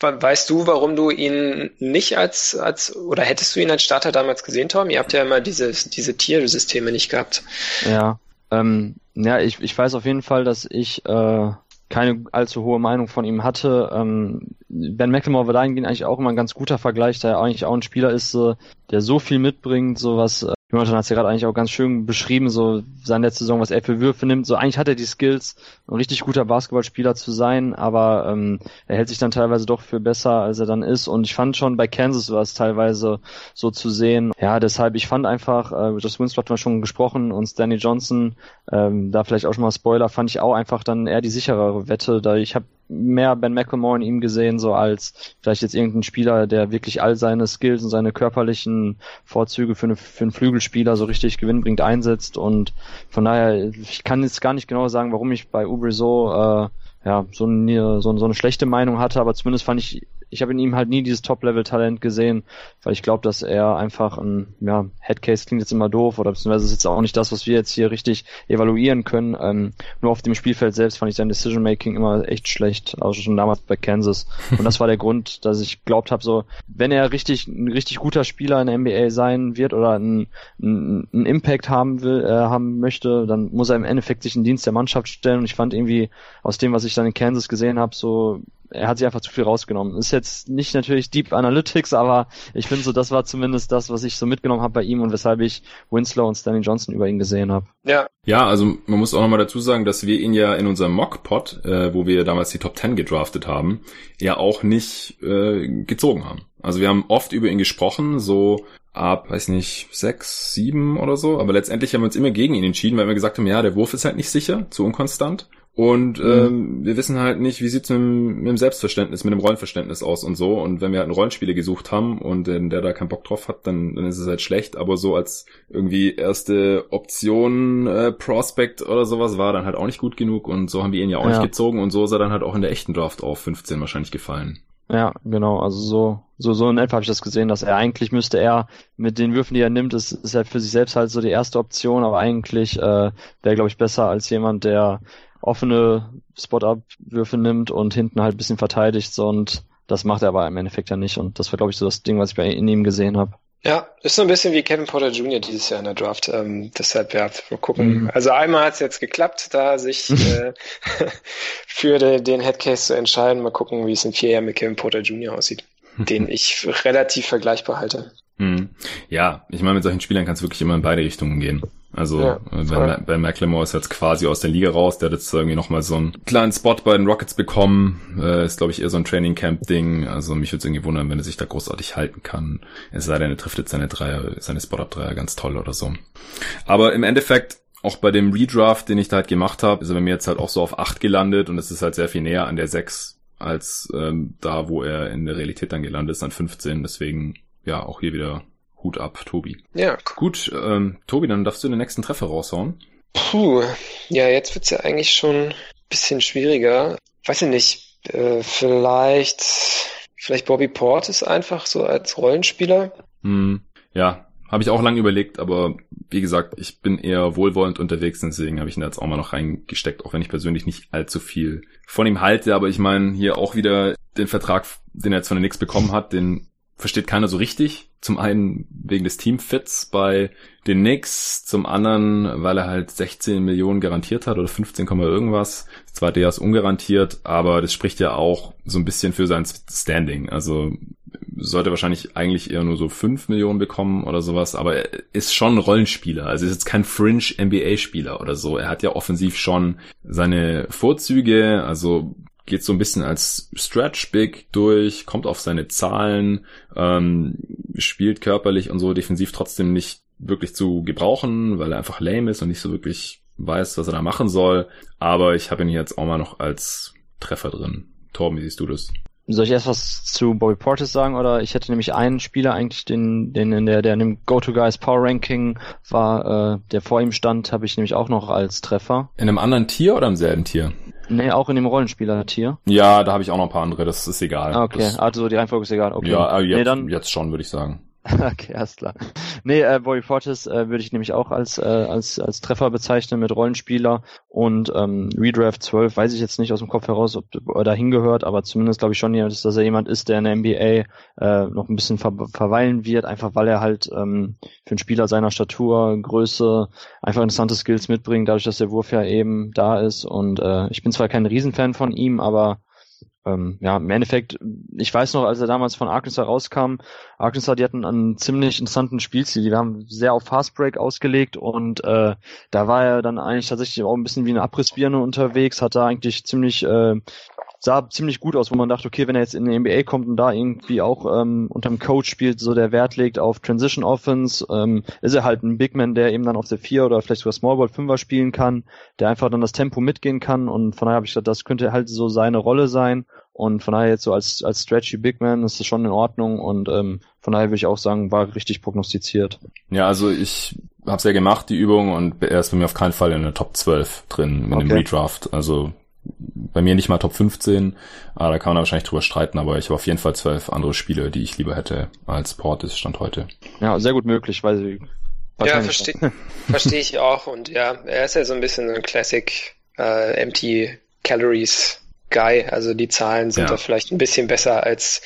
weißt du, warum du ihn nicht als, als, oder hättest du ihn als Starter damals gesehen, Tom? Ihr habt ja immer diese, diese Tiersysteme nicht gehabt. Ja, ähm, ja, ich, ich weiß auf jeden Fall, dass ich äh, keine allzu hohe Meinung von ihm hatte. Ähm, ben McLemore war dahingehend eigentlich auch immer ein ganz guter Vergleich, da er eigentlich auch ein Spieler ist, äh, der so viel mitbringt, so was Jonathan hat es ja gerade eigentlich auch ganz schön beschrieben, so seine letzte Saison, was er für Würfe nimmt. So eigentlich hat er die Skills, ein richtig guter Basketballspieler zu sein, aber ähm, er hält sich dann teilweise doch für besser, als er dann ist. Und ich fand schon bei Kansas war es teilweise so zu sehen. Ja, deshalb, ich fand einfach, äh, Josh Winslow hat man schon gesprochen und Stanley Johnson, ähm, da vielleicht auch schon mal Spoiler, fand ich auch einfach dann eher die sicherere Wette, da ich habe mehr Ben McLemore in ihm gesehen, so als vielleicht jetzt irgendein Spieler, der wirklich all seine Skills und seine körperlichen Vorzüge für, eine, für einen Flügelspieler so richtig gewinnbringend einsetzt. Und von daher, ich kann jetzt gar nicht genau sagen, warum ich bei Ubre so äh, ja, so, eine, so, so eine schlechte Meinung hatte, aber zumindest fand ich ich habe in ihm halt nie dieses Top-Level-Talent gesehen, weil ich glaube, dass er einfach ein, ja, Headcase klingt jetzt immer doof oder beziehungsweise ist jetzt auch nicht das, was wir jetzt hier richtig evaluieren können. Ähm, nur auf dem Spielfeld selbst fand ich sein Decision-Making immer echt schlecht, also schon damals bei Kansas. Und das war der Grund, dass ich glaubt habe, so, wenn er richtig, ein richtig guter Spieler in der NBA sein wird oder einen, einen Impact haben will, äh, haben möchte, dann muss er im Endeffekt sich in Dienst der Mannschaft stellen. Und ich fand irgendwie aus dem, was ich dann in Kansas gesehen habe, so er hat sich einfach zu viel rausgenommen. Ist jetzt nicht natürlich Deep Analytics, aber ich finde so, das war zumindest das, was ich so mitgenommen habe bei ihm und weshalb ich Winslow und Stanley Johnson über ihn gesehen habe. Ja. Ja, also man muss auch nochmal dazu sagen, dass wir ihn ja in unserem Mock-Pod, äh, wo wir damals die Top 10 gedraftet haben, ja auch nicht äh, gezogen haben. Also wir haben oft über ihn gesprochen, so ab, weiß nicht, sechs, sieben oder so, aber letztendlich haben wir uns immer gegen ihn entschieden, weil wir gesagt haben, ja, der Wurf ist halt nicht sicher, zu unkonstant. Und mhm. ähm, wir wissen halt nicht, wie sieht's mit, dem, mit dem Selbstverständnis, mit dem Rollenverständnis aus und so. Und wenn wir halt einen Rollenspieler gesucht haben und äh, der da keinen Bock drauf hat, dann, dann ist es halt schlecht. Aber so als irgendwie erste Option äh, Prospect oder sowas war dann halt auch nicht gut genug. Und so haben wir ihn ja auch ja. nicht gezogen. Und so ist er dann halt auch in der echten Draft auf 15 wahrscheinlich gefallen. Ja, genau. Also so, so, so in etwa habe ich das gesehen, dass er eigentlich müsste er mit den Würfen, die er nimmt, ist, ist er für sich selbst halt so die erste Option, aber eigentlich äh, wäre, glaube ich, besser als jemand, der offene Spot-Up-Würfe nimmt und hinten halt ein bisschen verteidigt. So, und das macht er aber im Endeffekt ja nicht. Und das war, glaube ich, so das Ding, was ich bei in ihm gesehen habe. Ja, ist so ein bisschen wie Kevin Porter Jr. dieses Jahr in der Draft. Ähm, deshalb, ja, mal gucken. Mhm. Also einmal hat es jetzt geklappt, da sich äh, für de, den Headcase zu entscheiden. Mal gucken, wie es in vier Jahren mit Kevin Porter Jr. aussieht, den ich relativ vergleichbar halte. Mhm. Ja, ich meine, mit solchen Spielern kann es wirklich immer in beide Richtungen gehen. Also ja, bei, bei McLemore ist jetzt quasi aus der Liga raus, der hat jetzt irgendwie nochmal so einen kleinen Spot bei den Rockets bekommen. Äh, ist, glaube ich, eher so ein Training Camp-Ding. Also mich würde es irgendwie wundern, wenn er sich da großartig halten kann. Es sei denn, er trifft jetzt seine Dreier, seine Spot-Up-Dreier ganz toll oder so. Aber im Endeffekt auch bei dem Redraft, den ich da halt gemacht habe, ist er bei mir jetzt halt auch so auf 8 gelandet und es ist halt sehr viel näher an der 6 als ähm, da, wo er in der Realität dann gelandet ist, an 15. Deswegen, ja, auch hier wieder Hut ab, Tobi. Ja. Gut, ähm, Tobi, dann darfst du den nächsten Treffer raushauen. Puh, ja, jetzt wird's ja eigentlich schon ein bisschen schwieriger. Weiß ich nicht, äh, vielleicht, vielleicht Bobby Portis einfach so als Rollenspieler. Hm, ja, habe ich auch lange überlegt, aber wie gesagt, ich bin eher wohlwollend unterwegs, deswegen habe ich ihn da jetzt auch mal noch reingesteckt, auch wenn ich persönlich nicht allzu viel von ihm halte. Aber ich meine, hier auch wieder den Vertrag, den er jetzt von den Knicks bekommen hat, den versteht keiner so richtig. Zum einen wegen des Teamfits bei den Knicks, zum anderen, weil er halt 16 Millionen garantiert hat oder 15, irgendwas. Das zweite Jahr ist ungarantiert, aber das spricht ja auch so ein bisschen für sein Standing. Also sollte wahrscheinlich eigentlich eher nur so 5 Millionen bekommen oder sowas, aber er ist schon ein Rollenspieler. Also ist jetzt kein Fringe NBA-Spieler oder so. Er hat ja offensiv schon seine Vorzüge, also geht so ein bisschen als Stretch Big durch, kommt auf seine Zahlen, ähm, spielt körperlich und so defensiv trotzdem nicht wirklich zu gebrauchen, weil er einfach lame ist und nicht so wirklich weiß, was er da machen soll. Aber ich habe ihn jetzt auch mal noch als Treffer drin. Torben, wie siehst du das? Soll ich erst was zu Bobby Portis sagen oder ich hätte nämlich einen Spieler eigentlich, den, den in der, der in dem Go-To-Guys Power Ranking war, äh, der vor ihm stand, habe ich nämlich auch noch als Treffer. In einem anderen Tier oder im selben Tier? Nee, auch in dem Rollenspieler-Tier. Ja, da habe ich auch noch ein paar andere, das ist egal. Ah, okay, das, also die Reihenfolge ist egal. Okay. Ja, äh, jetzt, nee, dann, jetzt schon, würde ich sagen. klar. Nee, äh, Bobby Fortis äh, würde ich nämlich auch als, äh, als, als Treffer bezeichnen mit Rollenspieler und ähm, Redraft 12 weiß ich jetzt nicht aus dem Kopf heraus, ob er da hingehört, aber zumindest glaube ich schon, dass er jemand ist, der in der NBA äh, noch ein bisschen ver verweilen wird, einfach weil er halt ähm, für einen Spieler seiner Statur, Größe einfach interessante Skills mitbringt, dadurch, dass der Wurf ja eben da ist und äh, ich bin zwar kein Riesenfan von ihm, aber ähm, ja, im Endeffekt, ich weiß noch, als er damals von Arkansas rauskam, Arkansas, die hatten einen ziemlich interessanten Spielstil. Die haben sehr auf Fastbreak ausgelegt und äh, da war er dann eigentlich tatsächlich auch ein bisschen wie eine Abrissbirne unterwegs, hat da eigentlich ziemlich äh, sah ziemlich gut aus, wo man dachte, okay, wenn er jetzt in die NBA kommt und da irgendwie auch ähm, unterm Coach spielt, so der Wert legt auf Transition Offense, ähm, ist er halt ein Big Man, der eben dann auf der 4 oder vielleicht sogar Small Ball 5er spielen kann, der einfach dann das Tempo mitgehen kann und von daher habe ich gedacht, das könnte halt so seine Rolle sein und von daher jetzt so als, als stretchy Big Man ist das schon in Ordnung und ähm, von daher würde ich auch sagen, war richtig prognostiziert. Ja, also ich habe es ja gemacht, die Übung, und er ist bei mir auf keinen Fall in der Top 12 drin mit okay. dem Redraft. Also bei mir nicht mal Top 15, aber da kann man wahrscheinlich drüber streiten, aber ich habe auf jeden Fall zwölf andere Spiele, die ich lieber hätte als Portis Stand heute. Ja, sehr gut möglich, weil sie ja, verstehe versteh ich auch und ja, er ist ja so ein bisschen ein Classic äh, Empty Calories Guy. Also die Zahlen sind ja. da vielleicht ein bisschen besser als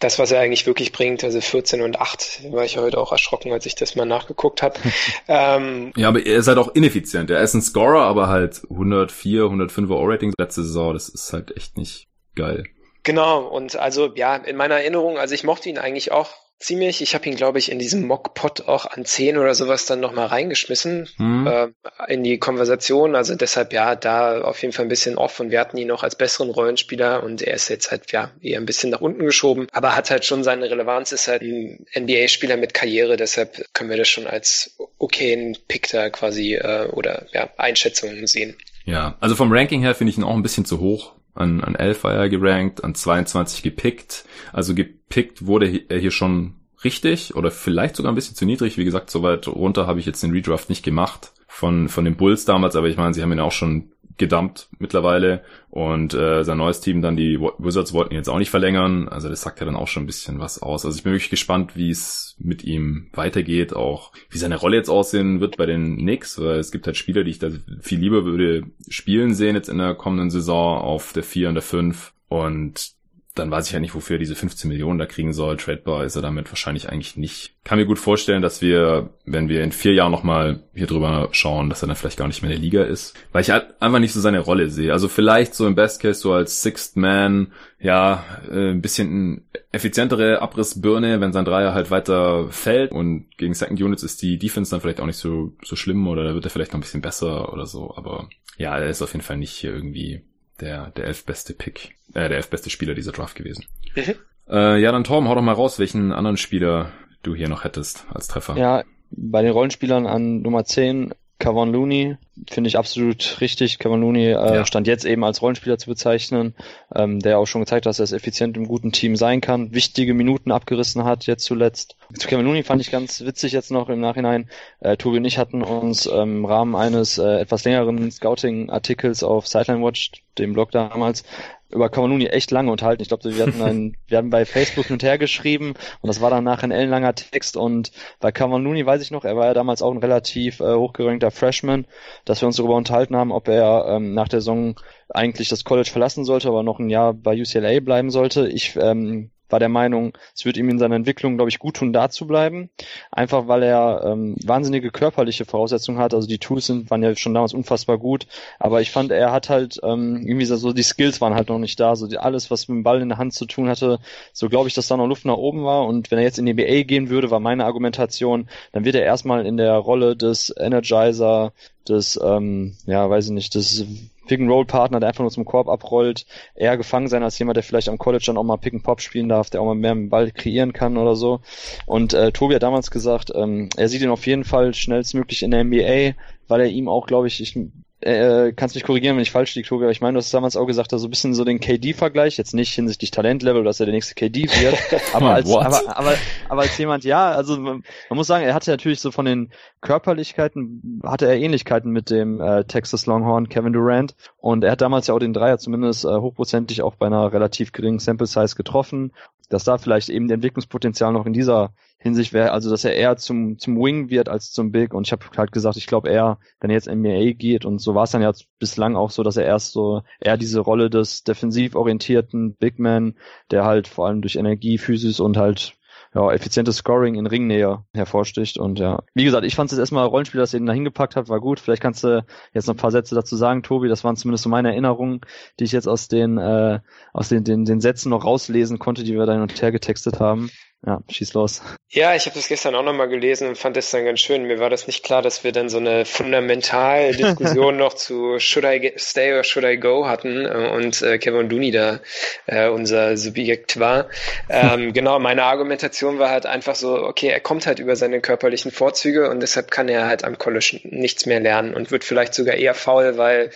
das, was er eigentlich wirklich bringt. Also 14 und 8 war ich heute auch erschrocken, als ich das mal nachgeguckt habe. ähm, ja, aber er ist halt auch ineffizient. Er ist ein Scorer, aber halt 104, 105er O-Rating letzte Saison. Das ist halt echt nicht geil. Genau, und also ja, in meiner Erinnerung, also ich mochte ihn eigentlich auch ziemlich. Ich habe ihn, glaube ich, in diesem Mockpot auch an 10 oder sowas dann nochmal reingeschmissen mhm. äh, in die Konversation. Also deshalb ja, da auf jeden Fall ein bisschen off und wir hatten ihn noch als besseren Rollenspieler und er ist jetzt halt ja eher ein bisschen nach unten geschoben, aber hat halt schon seine Relevanz, ist halt ein NBA-Spieler mit Karriere, deshalb können wir das schon als okayen Pick da quasi äh, oder ja, Einschätzungen sehen. Ja, also vom Ranking her finde ich ihn auch ein bisschen zu hoch. An, an 11 war er gerankt, an 22 gepickt. Also gepickt wurde er hier schon richtig oder vielleicht sogar ein bisschen zu niedrig. Wie gesagt, so weit runter habe ich jetzt den Redraft nicht gemacht von, von den Bulls damals, aber ich meine, sie haben ihn auch schon gedumpt mittlerweile. Und äh, sein neues Team dann die Wizards wollten jetzt auch nicht verlängern, also das sagt ja dann auch schon ein bisschen was aus. Also ich bin wirklich gespannt, wie es mit ihm weitergeht, auch wie seine Rolle jetzt aussehen wird bei den Knicks, weil es gibt halt Spieler, die ich da viel lieber würde spielen sehen jetzt in der kommenden Saison auf der 4 und der 5 und dann weiß ich ja nicht, wofür er diese 15 Millionen da kriegen soll. Tradebar ist er damit wahrscheinlich eigentlich nicht. Kann mir gut vorstellen, dass wir, wenn wir in vier Jahren nochmal hier drüber schauen, dass er dann vielleicht gar nicht mehr in der Liga ist. Weil ich halt einfach nicht so seine Rolle sehe. Also vielleicht so im Best Case so als Sixth Man, ja, äh, ein bisschen effizientere Abrissbirne, wenn sein Dreier halt weiter fällt und gegen Second Units ist die Defense dann vielleicht auch nicht so, so schlimm oder da wird er vielleicht noch ein bisschen besser oder so. Aber ja, er ist auf jeden Fall nicht hier irgendwie der, der elfbeste Pick, äh, der elfbeste Spieler dieser Draft gewesen. Mhm. Äh, ja, dann Torben, hau doch mal raus, welchen anderen Spieler du hier noch hättest als Treffer. Ja, bei den Rollenspielern an Nummer 10 Kevin Looney finde ich absolut richtig. Kevin Looney äh, ja. stand jetzt eben als Rollenspieler zu bezeichnen, ähm, der auch schon gezeigt hat, dass er es effizient im guten Team sein kann, wichtige Minuten abgerissen hat jetzt zuletzt. Zu Kevin Looney fand ich ganz witzig jetzt noch im Nachhinein. Äh, Tobi und ich hatten uns ähm, im Rahmen eines äh, etwas längeren Scouting-Artikels auf Sideline Watch, dem Blog damals, über Kavanuni echt lange unterhalten. Ich glaube, wir hatten einen, wir haben bei Facebook hin und her geschrieben und das war dann nachher ein ellenlanger Text und bei Kavanuni weiß ich noch, er war ja damals auch ein relativ äh, hochgerankter Freshman, dass wir uns darüber unterhalten haben, ob er ähm, nach der Saison eigentlich das College verlassen sollte, aber noch ein Jahr bei UCLA bleiben sollte. Ich ähm, war der Meinung, es wird ihm in seiner Entwicklung, glaube ich, gut tun, da zu bleiben. Einfach weil er ähm, wahnsinnige körperliche Voraussetzungen hat. Also die Tools sind, waren ja schon damals unfassbar gut. Aber ich fand, er hat halt ähm, irgendwie so, die Skills waren halt noch nicht da. So die, alles, was mit dem Ball in der Hand zu tun hatte, so glaube ich, dass da noch Luft nach oben war. Und wenn er jetzt in die NBA gehen würde, war meine Argumentation, dann wird er erstmal in der Rolle des Energizer, des, ähm, ja, weiß ich nicht, des Pick-and-Roll-Partner, der einfach nur zum Korb abrollt, eher gefangen sein als jemand, der vielleicht am College dann auch mal Pick-and-Pop spielen darf, der auch mal mehr mit dem Ball kreieren kann oder so. Und äh, Tobi hat damals gesagt, ähm, er sieht ihn auf jeden Fall schnellstmöglich in der NBA, weil er ihm auch, glaube ich, ich äh, kannst mich korrigieren, wenn ich falsch liege, Tobi, aber ich meine, du hast damals auch gesagt, so ein bisschen so den KD-Vergleich, jetzt nicht hinsichtlich Talentlevel, dass er der nächste KD wird, aber als, aber, aber, aber als jemand, ja, also man, man, muss sagen, er hatte natürlich so von den Körperlichkeiten, hatte er Ähnlichkeiten mit dem äh, Texas Longhorn Kevin Durant. Und er hat damals ja auch den Dreier zumindest äh, hochprozentig auch bei einer relativ geringen Sample Size getroffen, dass da vielleicht eben Entwicklungspotenzial noch in dieser Hinsicht wäre, also dass er eher zum, zum Wing wird als zum Big. Und ich habe halt gesagt, ich glaube eher, wenn er jetzt NBA geht und so war es dann ja bislang auch so, dass er erst so eher diese Rolle des defensiv orientierten Big Man, der halt vor allem durch Energie, Physis und halt ja, effizientes Scoring in Ringnähe hervorsticht. Und ja, wie gesagt, ich fand es jetzt erstmal Rollenspiel, dass ihr ihn da hingepackt habt, war gut. Vielleicht kannst du jetzt noch ein paar Sätze dazu sagen, Tobi. Das waren zumindest so meine Erinnerungen, die ich jetzt aus den, äh, aus den, den, den Sätzen noch rauslesen konnte, die wir da hin und her getextet haben. Ja, schieß los. Ja, ich habe das gestern auch nochmal gelesen und fand das dann ganz schön. Mir war das nicht klar, dass wir dann so eine fundamental Diskussion noch zu Should I Stay or Should I Go hatten äh, und äh, Kevin Dooney da äh, unser Subjekt war. Ähm, genau, meine Argumentation war halt einfach so, okay, er kommt halt über seine körperlichen Vorzüge und deshalb kann er halt am College nichts mehr lernen und wird vielleicht sogar eher faul, weil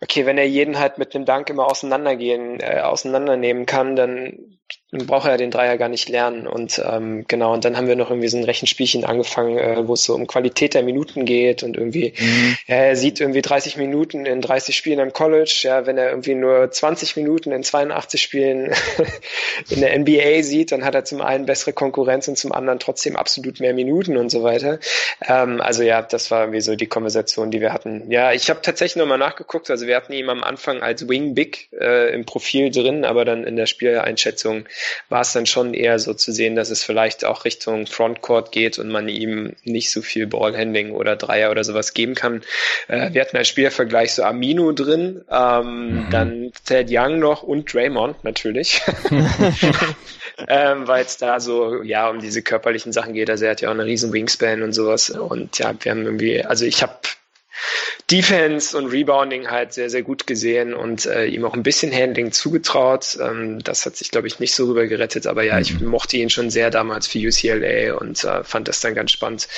okay, wenn er jeden halt mit einem Dank immer auseinandergehen, äh, auseinandernehmen kann, dann dann braucht er den Dreier gar nicht lernen. Und ähm, genau, und dann haben wir noch irgendwie so ein Rechenspielchen angefangen, äh, wo es so um Qualität der Minuten geht und irgendwie, mhm. ja, er sieht irgendwie 30 Minuten in 30 Spielen am College, ja, wenn er irgendwie nur 20 Minuten in 82 Spielen in der NBA sieht, dann hat er zum einen bessere Konkurrenz und zum anderen trotzdem absolut mehr Minuten und so weiter. Ähm, also ja, das war irgendwie so die Konversation, die wir hatten. Ja, ich habe tatsächlich nochmal nachgeguckt, also wir hatten ihn am Anfang als Wing Big äh, im Profil drin, aber dann in der Spieleinschätzung war es dann schon eher so zu sehen, dass es vielleicht auch Richtung Frontcourt geht und man ihm nicht so viel Ballhandling oder Dreier oder sowas geben kann. Äh, wir hatten als Spielervergleich so Amino drin, ähm, mhm. dann Ted Young noch und Draymond natürlich. ähm, weil es da so ja um diese körperlichen Sachen geht. Also er hat ja auch eine riesen Wingspan und sowas. Und ja, wir haben irgendwie, also ich habe Defense und Rebounding halt sehr, sehr gut gesehen und äh, ihm auch ein bisschen Handling zugetraut. Ähm, das hat sich, glaube ich, nicht so rüber gerettet, aber ja, ich mhm. mochte ihn schon sehr damals für UCLA und äh, fand das dann ganz spannend.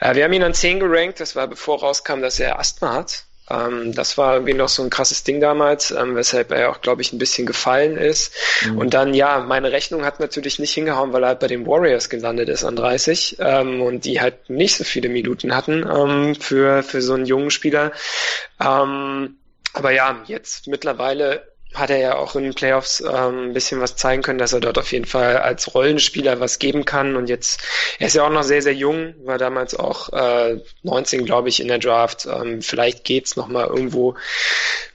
Äh, wir haben ihn an 10 gerankt, das war bevor rauskam, dass er Asthma hat. Ähm, das war irgendwie noch so ein krasses Ding damals, ähm, weshalb er auch, glaube ich, ein bisschen gefallen ist. Mhm. Und dann, ja, meine Rechnung hat natürlich nicht hingehauen, weil er halt bei den Warriors gelandet ist an 30 ähm, und die halt nicht so viele Minuten hatten ähm, für, für so einen jungen Spieler. Ähm, aber ja, jetzt mittlerweile hat er ja auch in den Playoffs ähm, ein bisschen was zeigen können, dass er dort auf jeden Fall als Rollenspieler was geben kann. Und jetzt, er ist ja auch noch sehr, sehr jung, war damals auch äh, 19, glaube ich, in der Draft. Ähm, vielleicht geht's noch mal irgendwo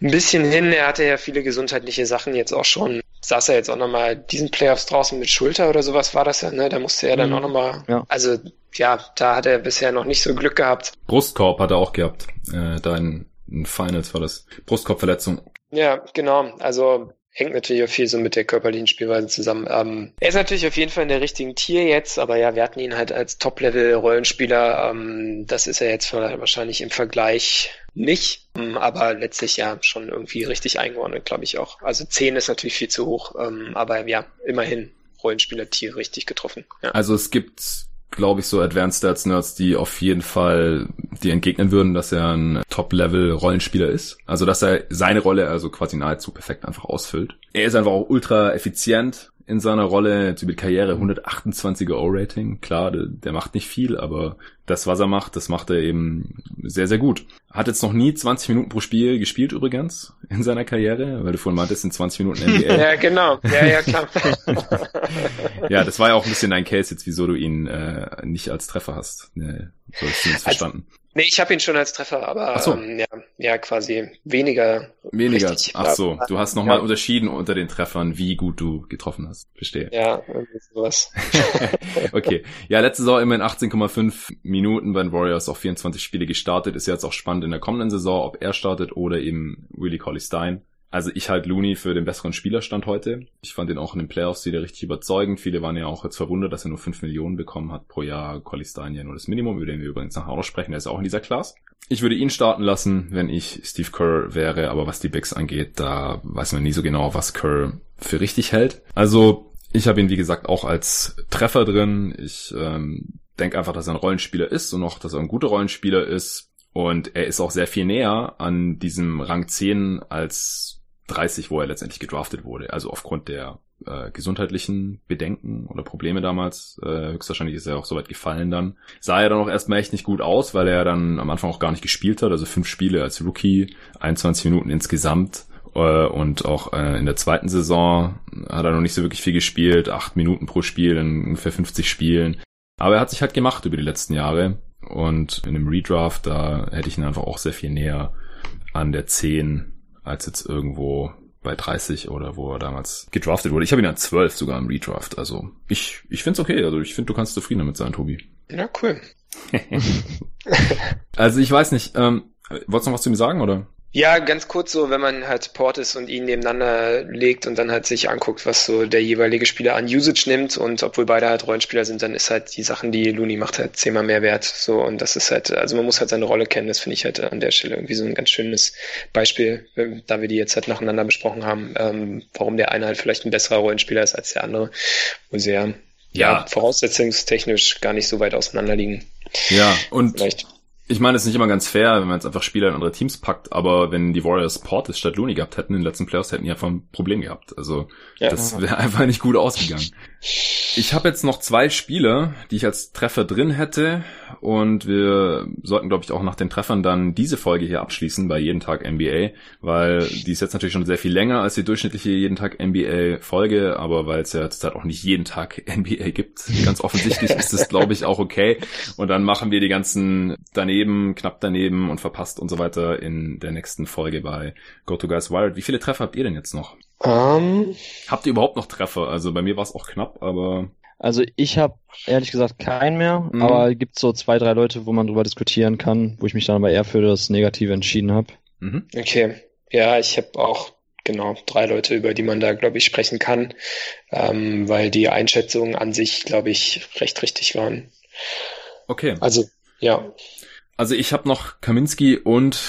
ein bisschen hin. Er hatte ja viele gesundheitliche Sachen jetzt auch schon. Saß er jetzt auch noch mal diesen Playoffs draußen mit Schulter oder sowas war das ja, ne? Da musste er dann mhm. auch noch mal, ja. also ja, da hat er bisher noch nicht so Glück gehabt. Brustkorb hat er auch gehabt, äh, da in, in Finals war das. Brustkorbverletzung. Ja, genau. Also hängt natürlich auch viel so mit der körperlichen Spielweise zusammen. Ähm, er ist natürlich auf jeden Fall in der richtigen Tier jetzt, aber ja, wir hatten ihn halt als Top-Level-Rollenspieler. Ähm, das ist er jetzt wahrscheinlich im Vergleich nicht, ähm, aber letztlich ja schon irgendwie richtig eingeordnet, glaube ich auch. Also 10 ist natürlich viel zu hoch, ähm, aber ja, immerhin Rollenspieler-Tier richtig getroffen. Ja. Also es gibt glaube ich, so Advanced Stats Nerds, die auf jeden Fall die entgegnen würden, dass er ein Top-Level-Rollenspieler ist. Also, dass er seine Rolle also quasi nahezu perfekt einfach ausfüllt. Er ist einfach auch ultra effizient in seiner Rolle. Mit Karriere 128er O-Rating. Klar, der, der, macht nicht viel, aber das, was er macht, das macht er eben sehr, sehr gut. Hat jetzt noch nie 20 Minuten pro Spiel gespielt übrigens in seiner Karriere, weil du vorhin meintest, in 20 Minuten NBA. ja, genau. Ja, ja, klar. ja, das war ja auch ein bisschen dein Case jetzt, wieso du ihn äh, nicht als Treffer hast. Nee, so hast du es verstanden. Also, Nee, ich habe ihn schon als Treffer, aber so. ähm, ja, ja, quasi weniger. Weniger. Richtig, Ach so, du hast nochmal ja. unterschieden unter den Treffern, wie gut du getroffen hast. Verstehe. Ja, irgendwie sowas. okay. Ja, letzte Saison immerhin 18,5 Minuten bei den Warriors, auch 24 Spiele gestartet. Ist jetzt auch spannend in der kommenden Saison, ob er startet oder eben Willie Colley Stein. Also ich halte Looney für den besseren Spielerstand heute. Ich fand ihn auch in den Playoffs wieder richtig überzeugend. Viele waren ja auch jetzt verwundert, dass er nur 5 Millionen bekommen hat pro Jahr. Collie Stein ja nur das Minimum, über den wir übrigens nachher noch sprechen. Der ist auch in dieser Class. Ich würde ihn starten lassen, wenn ich Steve Kerr wäre. Aber was die Bigs angeht, da weiß man nie so genau, was Kerr für richtig hält. Also ich habe ihn, wie gesagt, auch als Treffer drin. Ich ähm, denke einfach, dass er ein Rollenspieler ist und auch, dass er ein guter Rollenspieler ist. Und er ist auch sehr viel näher an diesem Rang 10 als 30, wo er letztendlich gedraftet wurde. Also aufgrund der äh, gesundheitlichen Bedenken oder Probleme damals, äh, höchstwahrscheinlich ist er auch soweit gefallen dann, sah er dann auch erstmal echt nicht gut aus, weil er dann am Anfang auch gar nicht gespielt hat. Also fünf Spiele als Rookie, 21 Minuten insgesamt äh, und auch äh, in der zweiten Saison hat er noch nicht so wirklich viel gespielt, acht Minuten pro Spiel in ungefähr 50 Spielen. Aber er hat sich halt gemacht über die letzten Jahre und in dem Redraft, da hätte ich ihn einfach auch sehr viel näher an der 10 als jetzt irgendwo bei 30 oder wo er damals gedraftet wurde. Ich habe ihn an 12 sogar im Redraft. Also ich, ich finde es okay. Also ich finde, du kannst zufrieden damit sein, Tobi. Ja, cool. also ich weiß nicht, ähm, wolltest du noch was zu mir sagen, oder? Ja, ganz kurz so, wenn man halt Portis und ihn nebeneinander legt und dann halt sich anguckt, was so der jeweilige Spieler an Usage nimmt und obwohl beide halt Rollenspieler sind, dann ist halt die Sachen, die Looney macht, halt zehnmal mehr wert. So und das ist halt, also man muss halt seine Rolle kennen. Das finde ich halt an der Stelle irgendwie so ein ganz schönes Beispiel, da wir die jetzt halt nacheinander besprochen haben, ähm, warum der eine halt vielleicht ein besserer Rollenspieler ist als der andere, wo sie ja, ja voraussetzungstechnisch gar nicht so weit auseinander liegen. Ja, und vielleicht ich meine, es ist nicht immer ganz fair, wenn man jetzt einfach Spieler in andere Teams packt, aber wenn die Warriors Portis statt Looney gehabt hätten in den letzten Playoffs, hätten die einfach ein Problem gehabt. Also ja. das wäre einfach nicht gut ausgegangen. Ich habe jetzt noch zwei Spiele, die ich als Treffer drin hätte und wir sollten, glaube ich, auch nach den Treffern dann diese Folge hier abschließen bei Jeden Tag NBA, weil die ist jetzt natürlich schon sehr viel länger als die durchschnittliche Jeden Tag NBA Folge, aber weil es ja zurzeit auch nicht jeden Tag NBA gibt, ganz offensichtlich ist es, glaube ich, auch okay. Und dann machen wir die ganzen daneben, knapp daneben und verpasst und so weiter in der nächsten Folge bei Go to Guys Wired. Wie viele Treffer habt ihr denn jetzt noch? Um, ähm. habt ihr überhaupt noch Treffer? Also bei mir war es auch knapp, aber also ich habe ehrlich gesagt keinen mehr, mhm. aber es gibt so zwei, drei Leute, wo man drüber diskutieren kann, wo ich mich dann aber eher für das Negative entschieden habe. Mhm. Okay. Ja, ich habe auch genau drei Leute, über die man da, glaube ich, sprechen kann, ähm, weil die Einschätzungen an sich, glaube ich, recht richtig waren. Okay. Also, ja. Also ich habe noch Kaminski und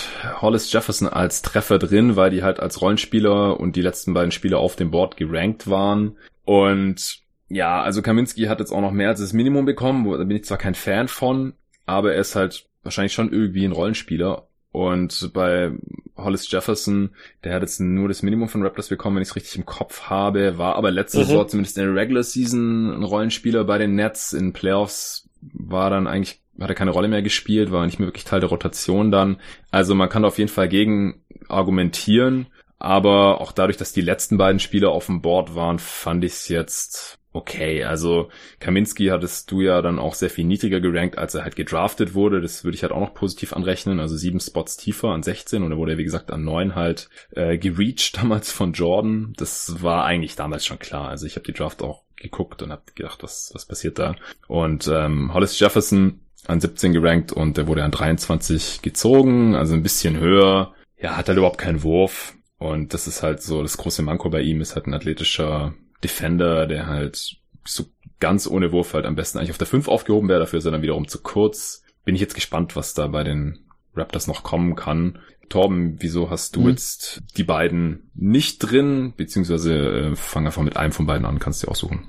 Hollis Jefferson als Treffer drin, weil die halt als Rollenspieler und die letzten beiden Spieler auf dem Board gerankt waren. Und ja, also Kaminski hat jetzt auch noch mehr als das Minimum bekommen, da bin ich zwar kein Fan von, aber er ist halt wahrscheinlich schon irgendwie ein Rollenspieler. Und bei Hollis Jefferson, der hat jetzt nur das Minimum von Raptors bekommen, wenn ich es richtig im Kopf habe, war aber letzte mhm. Saison zumindest in der Regular Season ein Rollenspieler bei den Nets. In Playoffs war dann eigentlich, hat er keine Rolle mehr gespielt, war nicht mehr wirklich Teil der Rotation dann. Also man kann auf jeden Fall gegen argumentieren. Aber auch dadurch, dass die letzten beiden Spieler auf dem Board waren, fand ich es jetzt okay. Also Kaminski hattest du ja dann auch sehr viel niedriger gerankt, als er halt gedraftet wurde. Das würde ich halt auch noch positiv anrechnen. Also sieben Spots tiefer an 16 und er wurde, wie gesagt, an neun halt äh, gereached damals von Jordan. Das war eigentlich damals schon klar. Also ich habe die Draft auch geguckt und habe gedacht, was, was passiert da? Und ähm, Hollis Jefferson an 17 gerankt und der wurde an 23 gezogen, also ein bisschen höher. Ja, hat halt überhaupt keinen Wurf. Und das ist halt so, das große Manko bei ihm ist halt ein athletischer Defender, der halt so ganz ohne Wurf halt am besten eigentlich auf der 5 aufgehoben wäre. Dafür ist er dann wiederum zu kurz. Bin ich jetzt gespannt, was da bei den Raptors noch kommen kann. Torben, wieso hast du mhm. jetzt die beiden nicht drin? Beziehungsweise äh, fang einfach mit einem von beiden an, kannst du aussuchen.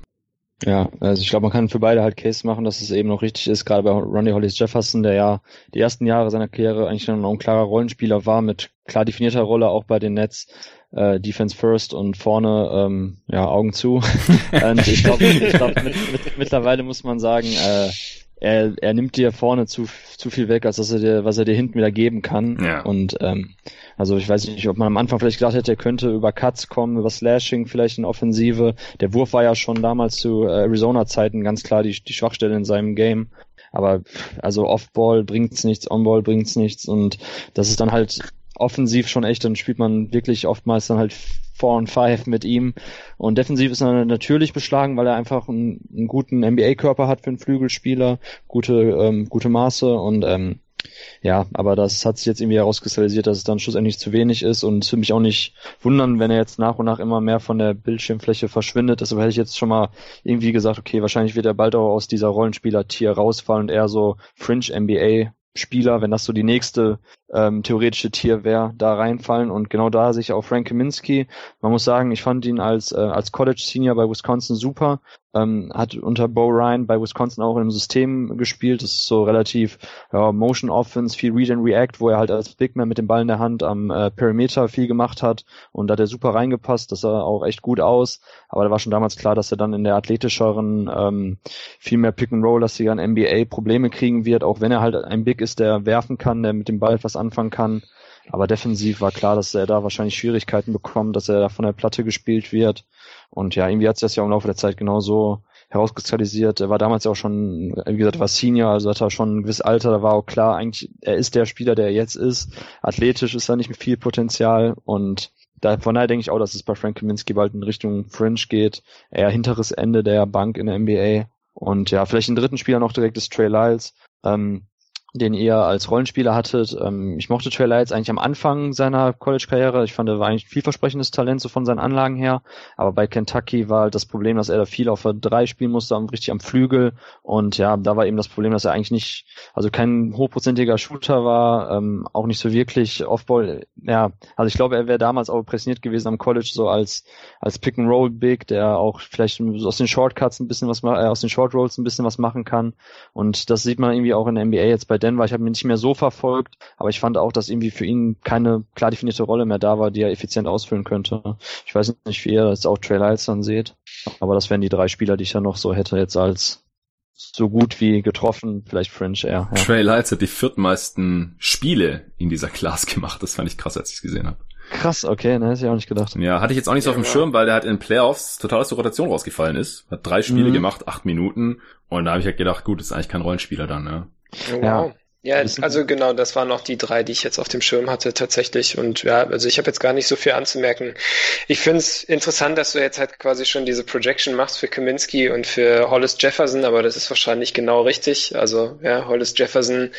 Ja, also ich glaube, man kann für beide halt Case machen, dass es eben noch richtig ist, gerade bei Ronnie Hollis Jefferson, der ja die ersten Jahre seiner Karriere eigentlich noch ein klarer Rollenspieler war, mit klar definierter Rolle auch bei den Nets, äh, Defense First und vorne ähm, ja Augen zu. und ich glaube, glaub, mit, mit, mittlerweile muss man sagen, äh, er, er nimmt dir vorne zu, zu viel weg, als dass er dir, was er dir hinten wieder geben kann. Ja. Und ähm, also ich weiß nicht, ob man am Anfang vielleicht gedacht hätte, er könnte über Cuts kommen, über Slashing vielleicht in Offensive. Der Wurf war ja schon damals zu äh, Arizona-Zeiten ganz klar die, die Schwachstelle in seinem Game. Aber also Off-Ball bringt's nichts, On-Ball bringt's nichts und das ist dann halt offensiv schon echt, dann spielt man wirklich oftmals dann halt Four und Five mit ihm. Und defensiv ist er natürlich beschlagen, weil er einfach einen, einen guten NBA-Körper hat für einen Flügelspieler, gute, ähm, gute Maße und ähm, ja, aber das hat sich jetzt irgendwie herauskristallisiert, dass es dann schlussendlich zu wenig ist und es würde mich auch nicht wundern, wenn er jetzt nach und nach immer mehr von der Bildschirmfläche verschwindet. Deshalb hätte ich jetzt schon mal irgendwie gesagt, okay, wahrscheinlich wird er bald auch aus dieser Rollenspieler-Tier rausfallen und eher so Fringe NBA Spieler, wenn das so die nächste ähm, theoretische Tier wäre, da reinfallen. Und genau da sich auch Frank Kaminsky. Man muss sagen, ich fand ihn als, äh, als College Senior bei Wisconsin super. Ähm, hat unter Bo Ryan bei Wisconsin auch im System gespielt. Das ist so relativ ja, Motion Offense, viel Read and React, wo er halt als Big Man mit dem Ball in der Hand am äh, Perimeter viel gemacht hat. Und da hat er super reingepasst. Das sah auch echt gut aus. Aber da war schon damals klar, dass er dann in der athletischeren, ähm, viel mehr Pick and Roll, dass sie an NBA Probleme kriegen wird, auch wenn er halt ein Big ist, der werfen kann, der mit dem Ball etwas anfangen kann. Aber defensiv war klar, dass er da wahrscheinlich Schwierigkeiten bekommt, dass er da von der Platte gespielt wird. Und ja, irgendwie hat sich das ja im Laufe der Zeit genauso herauskristallisiert. Er war damals ja auch schon, wie gesagt, war Senior, also hat er schon ein gewisses Alter, da war auch klar, eigentlich, er ist der Spieler, der er jetzt ist. Athletisch ist er nicht mit viel Potenzial und da, von daher denke ich auch, dass es bei Frank Kaminsky bald in Richtung Fringe geht. Eher hinteres Ende der Bank in der NBA. Und ja, vielleicht den dritten Spieler noch direkt ist Trey Lyles. Ähm, den ihr als Rollenspieler hattet. Ähm, ich mochte Trey Lights eigentlich am Anfang seiner College-Karriere. Ich fand, er war eigentlich ein vielversprechendes Talent so von seinen Anlagen her. Aber bei Kentucky war halt das Problem, dass er da viel auf der 3 spielen musste, richtig am Flügel. Und ja, da war eben das Problem, dass er eigentlich nicht, also kein hochprozentiger Shooter war, ähm, auch nicht so wirklich Offball. Ja, also ich glaube, er wäre damals auch präsentiert gewesen am College so als als Pick-and-Roll-Big, der auch vielleicht aus den Shortcuts ein bisschen was, äh, aus den Short Rolls ein bisschen was machen kann. Und das sieht man irgendwie auch in der NBA jetzt bei Denver. Ich habe ihn nicht mehr so verfolgt, aber ich fand auch, dass irgendwie für ihn keine klar definierte Rolle mehr da war, die er effizient ausfüllen könnte. Ich weiß nicht, wie ihr das auch Trey Lyles dann seht, aber das wären die drei Spieler, die ich dann noch so hätte jetzt als so gut wie getroffen, vielleicht French eher. Ja. Trey Lyles hat die viertmeisten Spiele in dieser Class gemacht. Das fand ich krass, als ich es gesehen habe. Krass, okay, ne, hätte ich auch nicht gedacht. Ja, hatte ich jetzt auch nicht so auf dem Schirm, weil der halt in Playoffs total aus der Rotation rausgefallen ist. Hat drei Spiele mhm. gemacht, acht Minuten. Und da habe ich halt gedacht, gut, ist eigentlich kein Rollenspieler dann, ne? Oh, ja. Ja, also genau, das waren noch die drei, die ich jetzt auf dem Schirm hatte tatsächlich. Und ja, also ich habe jetzt gar nicht so viel anzumerken. Ich finde es interessant, dass du jetzt halt quasi schon diese Projection machst für Kaminsky und für Hollis Jefferson, aber das ist wahrscheinlich genau richtig. Also ja, Hollis Jefferson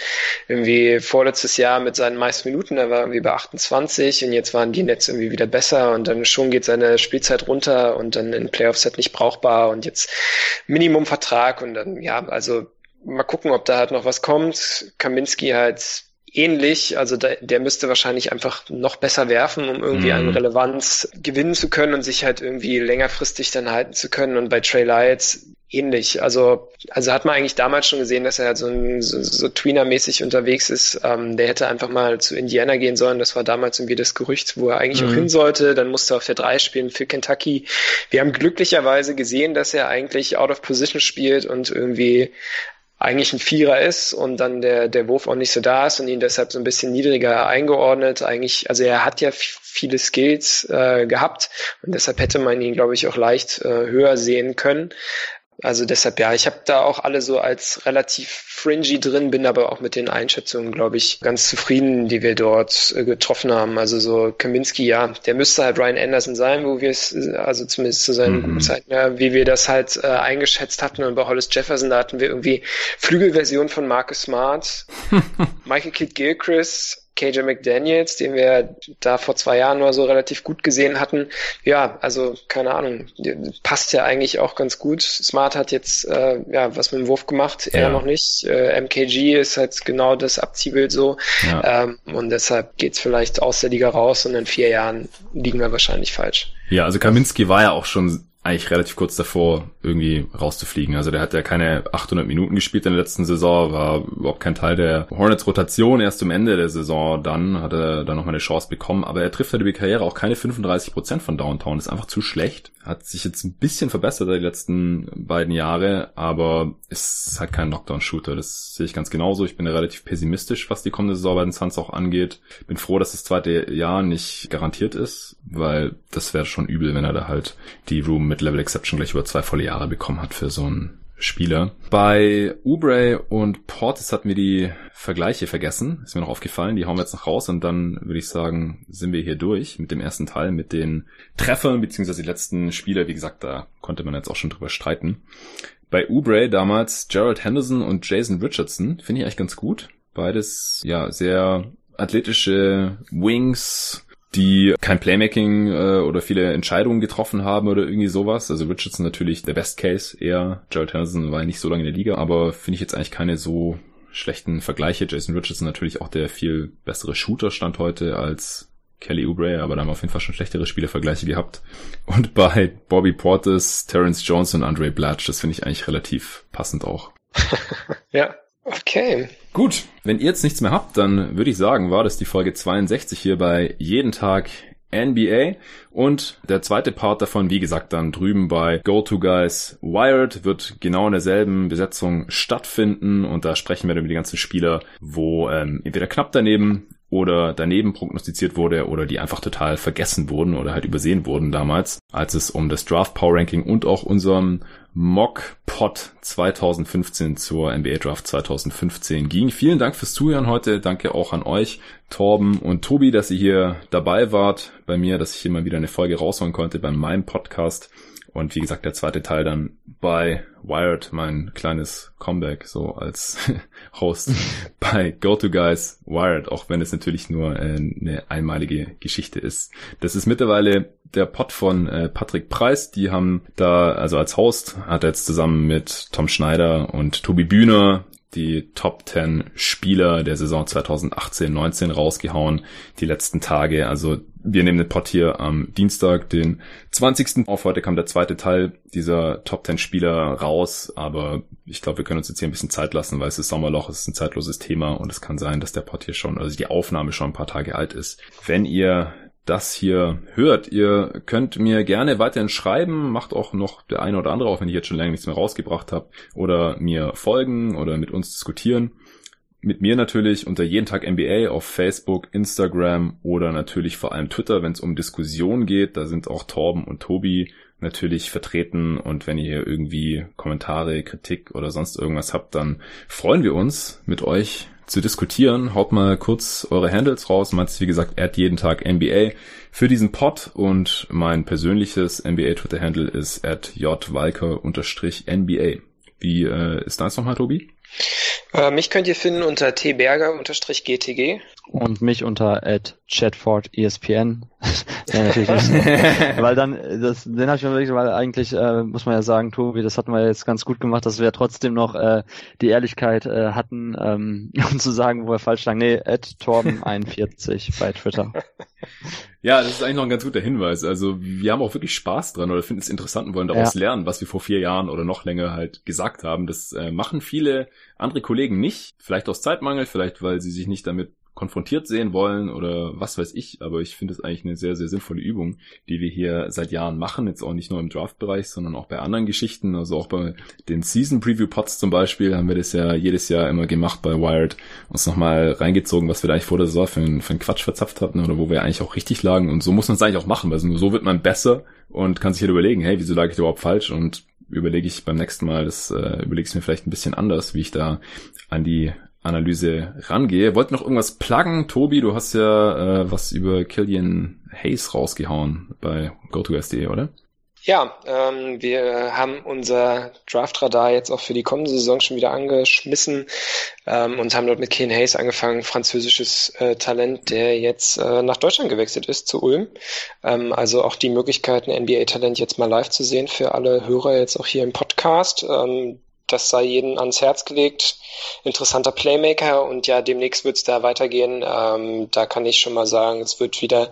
irgendwie vorletztes Jahr mit seinen meisten Minuten, da war irgendwie bei 28 und jetzt waren die Nets irgendwie wieder besser und dann schon geht seine Spielzeit runter und dann in Playoffs halt nicht brauchbar und jetzt Minimumvertrag und dann, ja, also mal gucken, ob da halt noch was kommt. Kaminski halt ähnlich, also da, der müsste wahrscheinlich einfach noch besser werfen, um irgendwie mhm. an Relevanz gewinnen zu können und sich halt irgendwie längerfristig dann halten zu können. Und bei Trey Lyles ähnlich. Also, also hat man eigentlich damals schon gesehen, dass er halt so, ein, so, so Tweener-mäßig unterwegs ist. Ähm, der hätte einfach mal zu Indiana gehen sollen. Das war damals irgendwie das Gerücht, wo er eigentlich mhm. auch hin sollte. Dann musste er auf der 3 spielen für Kentucky. Wir haben glücklicherweise gesehen, dass er eigentlich out of position spielt und irgendwie eigentlich ein Vierer ist und dann der, der Wurf auch nicht so da ist und ihn deshalb so ein bisschen niedriger eingeordnet. Eigentlich, also er hat ja viele Skills äh, gehabt und deshalb hätte man ihn, glaube ich, auch leicht äh, höher sehen können. Also deshalb, ja, ich habe da auch alle so als relativ fringy drin, bin aber auch mit den Einschätzungen, glaube ich, ganz zufrieden, die wir dort äh, getroffen haben. Also so Kaminski, ja, der müsste halt Ryan Anderson sein, wo wir es, also zumindest zu seinen mhm. guten Zeiten, ja, wie wir das halt äh, eingeschätzt hatten. Und bei Hollis Jefferson, da hatten wir irgendwie Flügelversion von Marcus Smart, Michael Kidd Gilchrist, KJ McDaniels, den wir da vor zwei Jahren nur so relativ gut gesehen hatten. Ja, also keine Ahnung, passt ja eigentlich auch ganz gut. Smart hat jetzt äh, ja was mit dem Wurf gemacht, er ja. noch nicht. Äh, MKG ist halt genau das Abziehbild so. Ja. Ähm, und deshalb geht's vielleicht aus der Liga raus und in vier Jahren liegen wir wahrscheinlich falsch. Ja, also Kaminski war ja auch schon eigentlich relativ kurz davor, irgendwie rauszufliegen. Also der hat ja keine 800 Minuten gespielt in der letzten Saison, war überhaupt kein Teil der Hornets Rotation. Erst zum Ende der Saison dann hat er dann nochmal eine Chance bekommen. Aber er trifft halt über die Karriere auch keine 35 Prozent von Downtown. ist einfach zu schlecht. Hat sich jetzt ein bisschen verbessert die letzten beiden Jahre, aber ist halt kein Knockdown-Shooter. Das sehe ich ganz genauso. Ich bin relativ pessimistisch, was die kommende Saison bei den Suns auch angeht. Bin froh, dass das zweite Jahr nicht garantiert ist, weil das wäre schon übel, wenn er da halt die Room mit Level Exception gleich über zwei volle Jahre bekommen hat für so einen Spieler. Bei Ubre und Portis hatten wir die Vergleiche vergessen. Ist mir noch aufgefallen. Die hauen wir jetzt noch raus und dann würde ich sagen, sind wir hier durch mit dem ersten Teil, mit den Treffern beziehungsweise die letzten Spieler. Wie gesagt, da konnte man jetzt auch schon drüber streiten. Bei Ubre damals Gerald Henderson und Jason Richardson finde ich eigentlich ganz gut. Beides ja sehr athletische Wings, die kein Playmaking äh, oder viele Entscheidungen getroffen haben oder irgendwie sowas. Also Richardson natürlich der Best Case eher. Jared Henderson war nicht so lange in der Liga, aber finde ich jetzt eigentlich keine so schlechten Vergleiche. Jason Richardson natürlich auch der viel bessere Shooter stand heute als Kelly Oubre, aber da haben wir auf jeden Fall schon schlechtere Spielevergleiche gehabt. Und bei Bobby Portis, Terrence Jones und Andre Blatch, das finde ich eigentlich relativ passend auch. ja, okay. Gut, wenn ihr jetzt nichts mehr habt, dann würde ich sagen, war das die Folge 62 hier bei Jeden Tag NBA. Und der zweite Part davon, wie gesagt, dann drüben bei Go-To-Guys Wired wird genau in derselben Besetzung stattfinden. Und da sprechen wir dann über die ganzen Spieler, wo ähm, entweder knapp daneben oder daneben prognostiziert wurde oder die einfach total vergessen wurden oder halt übersehen wurden damals, als es um das Draft Power Ranking und auch unserem Mock Pot 2015 zur NBA Draft 2015 ging. Vielen Dank fürs Zuhören heute. Danke auch an euch, Torben und Tobi, dass ihr hier dabei wart bei mir, dass ich hier mal wieder eine Folge raushauen konnte bei meinem Podcast. Und wie gesagt, der zweite Teil dann bei Wired, mein kleines Comeback so als Host bei GoToGuys Wired, auch wenn es natürlich nur äh, eine einmalige Geschichte ist. Das ist mittlerweile der Pod von äh, Patrick Preis. Die haben da, also als Host, hat er jetzt zusammen mit Tom Schneider und Tobi Bühner die Top 10 Spieler der Saison 2018-19 rausgehauen, die letzten Tage. Also wir nehmen den Pod hier am Dienstag, den 20. auf. Heute kam der zweite Teil dieser Top 10 Spieler raus, aber ich glaube, wir können uns jetzt hier ein bisschen Zeit lassen, weil es ist Sommerloch, es ist ein zeitloses Thema und es kann sein, dass der Pod hier schon, also die Aufnahme schon ein paar Tage alt ist. Wenn ihr das hier hört. Ihr könnt mir gerne weiterhin schreiben, macht auch noch der eine oder andere, auch wenn ich jetzt schon lange nichts mehr rausgebracht habe, oder mir folgen oder mit uns diskutieren. Mit mir natürlich unter jeden Tag NBA auf Facebook, Instagram oder natürlich vor allem Twitter, wenn es um Diskussion geht. Da sind auch Torben und Tobi natürlich vertreten und wenn ihr irgendwie Kommentare, Kritik oder sonst irgendwas habt, dann freuen wir uns mit euch zu diskutieren. Haut mal kurz eure Handles raus. Meins wie gesagt, add jeden Tag NBA für diesen Pod und mein persönliches NBA Twitter Handle ist at jwalker-nba. Wie äh, ist das nochmal, Tobi? Mich könnt ihr finden unter tberger-gtg. Und mich unter at chatfordespn. ja, natürlich nicht. weil dann, das, den habe ich mir überlegt, weil eigentlich äh, muss man ja sagen, Tobi, das hatten wir jetzt ganz gut gemacht, dass wir trotzdem noch äh, die Ehrlichkeit äh, hatten, ähm, um zu sagen, wo er falsch lag. Nee, at Torben41 bei Twitter. Ja, das ist eigentlich noch ein ganz guter Hinweis. Also wir haben auch wirklich Spaß dran oder finden es interessant und wollen daraus ja. lernen, was wir vor vier Jahren oder noch länger halt gesagt haben. Das äh, machen viele andere Kollegen nicht. Vielleicht aus Zeitmangel, vielleicht weil sie sich nicht damit konfrontiert sehen wollen oder was weiß ich, aber ich finde es eigentlich eine sehr, sehr sinnvolle Übung, die wir hier seit Jahren machen, jetzt auch nicht nur im Draft-Bereich, sondern auch bei anderen Geschichten, also auch bei den Season Preview Pods zum Beispiel, haben wir das ja jedes Jahr immer gemacht bei Wired, uns nochmal reingezogen, was wir da eigentlich vor der Saison für, einen, für einen Quatsch verzapft hatten oder wo wir eigentlich auch richtig lagen. Und so muss man es eigentlich auch machen, weil nur so wird man besser und kann sich halt überlegen, hey, wieso lag ich überhaupt falsch? Und überlege ich beim nächsten Mal, das äh, überlege ich mir vielleicht ein bisschen anders, wie ich da an die Analyse rangehe. Wollt noch irgendwas pluggen? Tobi, du hast ja äh, was über Killian Hayes rausgehauen bei GoToSD, oder? Ja, ähm, wir haben unser Draftradar jetzt auch für die kommende Saison schon wieder angeschmissen ähm, und haben dort mit Ken Hayes angefangen, französisches äh, Talent, der jetzt äh, nach Deutschland gewechselt ist, zu Ulm. Ähm, also auch die Möglichkeit, ein NBA-Talent jetzt mal live zu sehen für alle Hörer jetzt auch hier im Podcast. Ähm, das sei jedem ans Herz gelegt. Interessanter Playmaker und ja, demnächst wird es da weitergehen. Ähm, da kann ich schon mal sagen, es wird wieder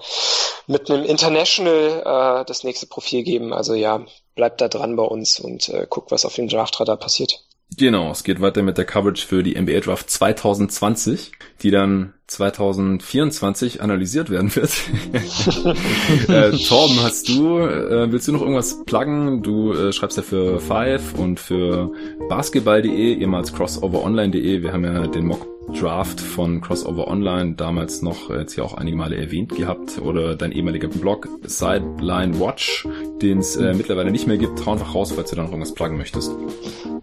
mit einem International äh, das nächste Profil geben. Also ja, bleibt da dran bei uns und äh, guckt, was auf dem Draftradar passiert. Genau, es geht weiter mit der Coverage für die NBA Draft 2020, die dann 2024 analysiert werden wird. äh, Torben, hast du, äh, willst du noch irgendwas pluggen? Du äh, schreibst ja für Five und für basketball.de, ehemals crossoveronline.de. Wir haben ja den Mock Draft von Crossover Online damals noch jetzt hier auch einige Male erwähnt gehabt oder dein ehemaliger Blog Sideline Watch, den es äh, mittlerweile nicht mehr gibt. Trau einfach raus, falls du da noch irgendwas pluggen möchtest.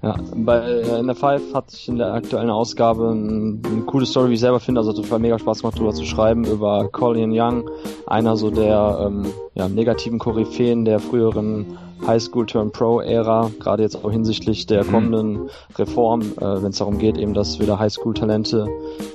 Ja, bei äh, in der Five hatte ich in der aktuellen Ausgabe eine, eine coole Story, wie ich selber finde. Also total mega Spaß gemacht, darüber zu schreiben, über Colin Young, einer so der ähm, ja, negativen Koryphäen der früheren High School Turn Pro Ära, gerade jetzt auch hinsichtlich der mhm. kommenden Reform, äh, wenn es darum geht, eben, dass wieder High School Talente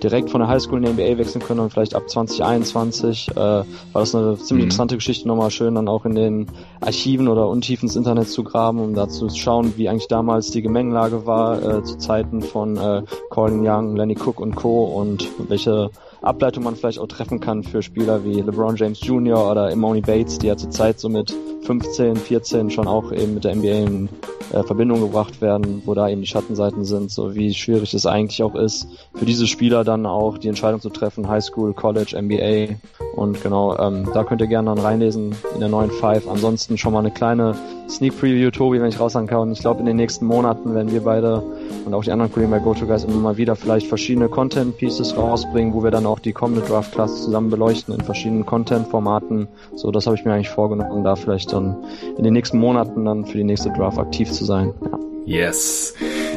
direkt von der High School in die NBA wechseln können und vielleicht ab 2021 äh, war das eine ziemlich mhm. interessante Geschichte, nochmal schön dann auch in den Archiven oder Untiefen des Internets zu graben, um da zu schauen, wie eigentlich damals die Gemengelage war äh, zu Zeiten von äh, Colin Young, Lenny Cook und Co. und welche Ableitung man vielleicht auch treffen kann für Spieler wie LeBron James Jr. oder Imoni Bates, die ja zurzeit so mit 15, 14 schon auch eben mit der NBA in äh, Verbindung gebracht werden, wo da eben die Schattenseiten sind, so wie schwierig es eigentlich auch ist, für diese Spieler dann auch die Entscheidung zu treffen, High School, College, NBA und genau, ähm, da könnt ihr gerne dann reinlesen in der neuen Five. Ansonsten schon mal eine kleine Sneak Preview, Tobi, wenn ich raussagen kann. Ich glaube, in den nächsten Monaten werden wir beide und auch die anderen Kollegen bei GoToGuys immer mal wieder vielleicht verschiedene Content Pieces rausbringen, wo wir dann auch die kommende Draft Class zusammen beleuchten in verschiedenen Content Formaten. So, das habe ich mir eigentlich vorgenommen, da vielleicht dann in den nächsten Monaten dann für die nächste Draft aktiv zu sein. Ja. Yes.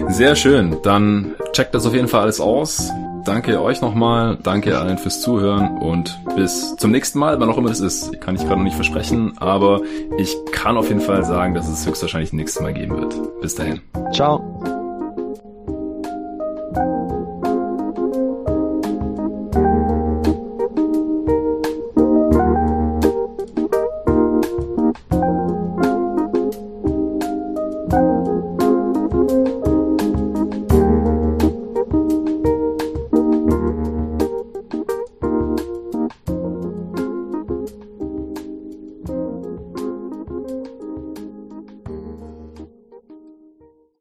Sehr schön. Dann checkt das auf jeden Fall alles aus. Danke euch nochmal, danke allen fürs Zuhören und bis zum nächsten Mal, wann auch immer das ist. Kann ich gerade noch nicht versprechen, aber ich kann auf jeden Fall sagen, dass es höchstwahrscheinlich nächstes Mal geben wird. Bis dahin. Ciao.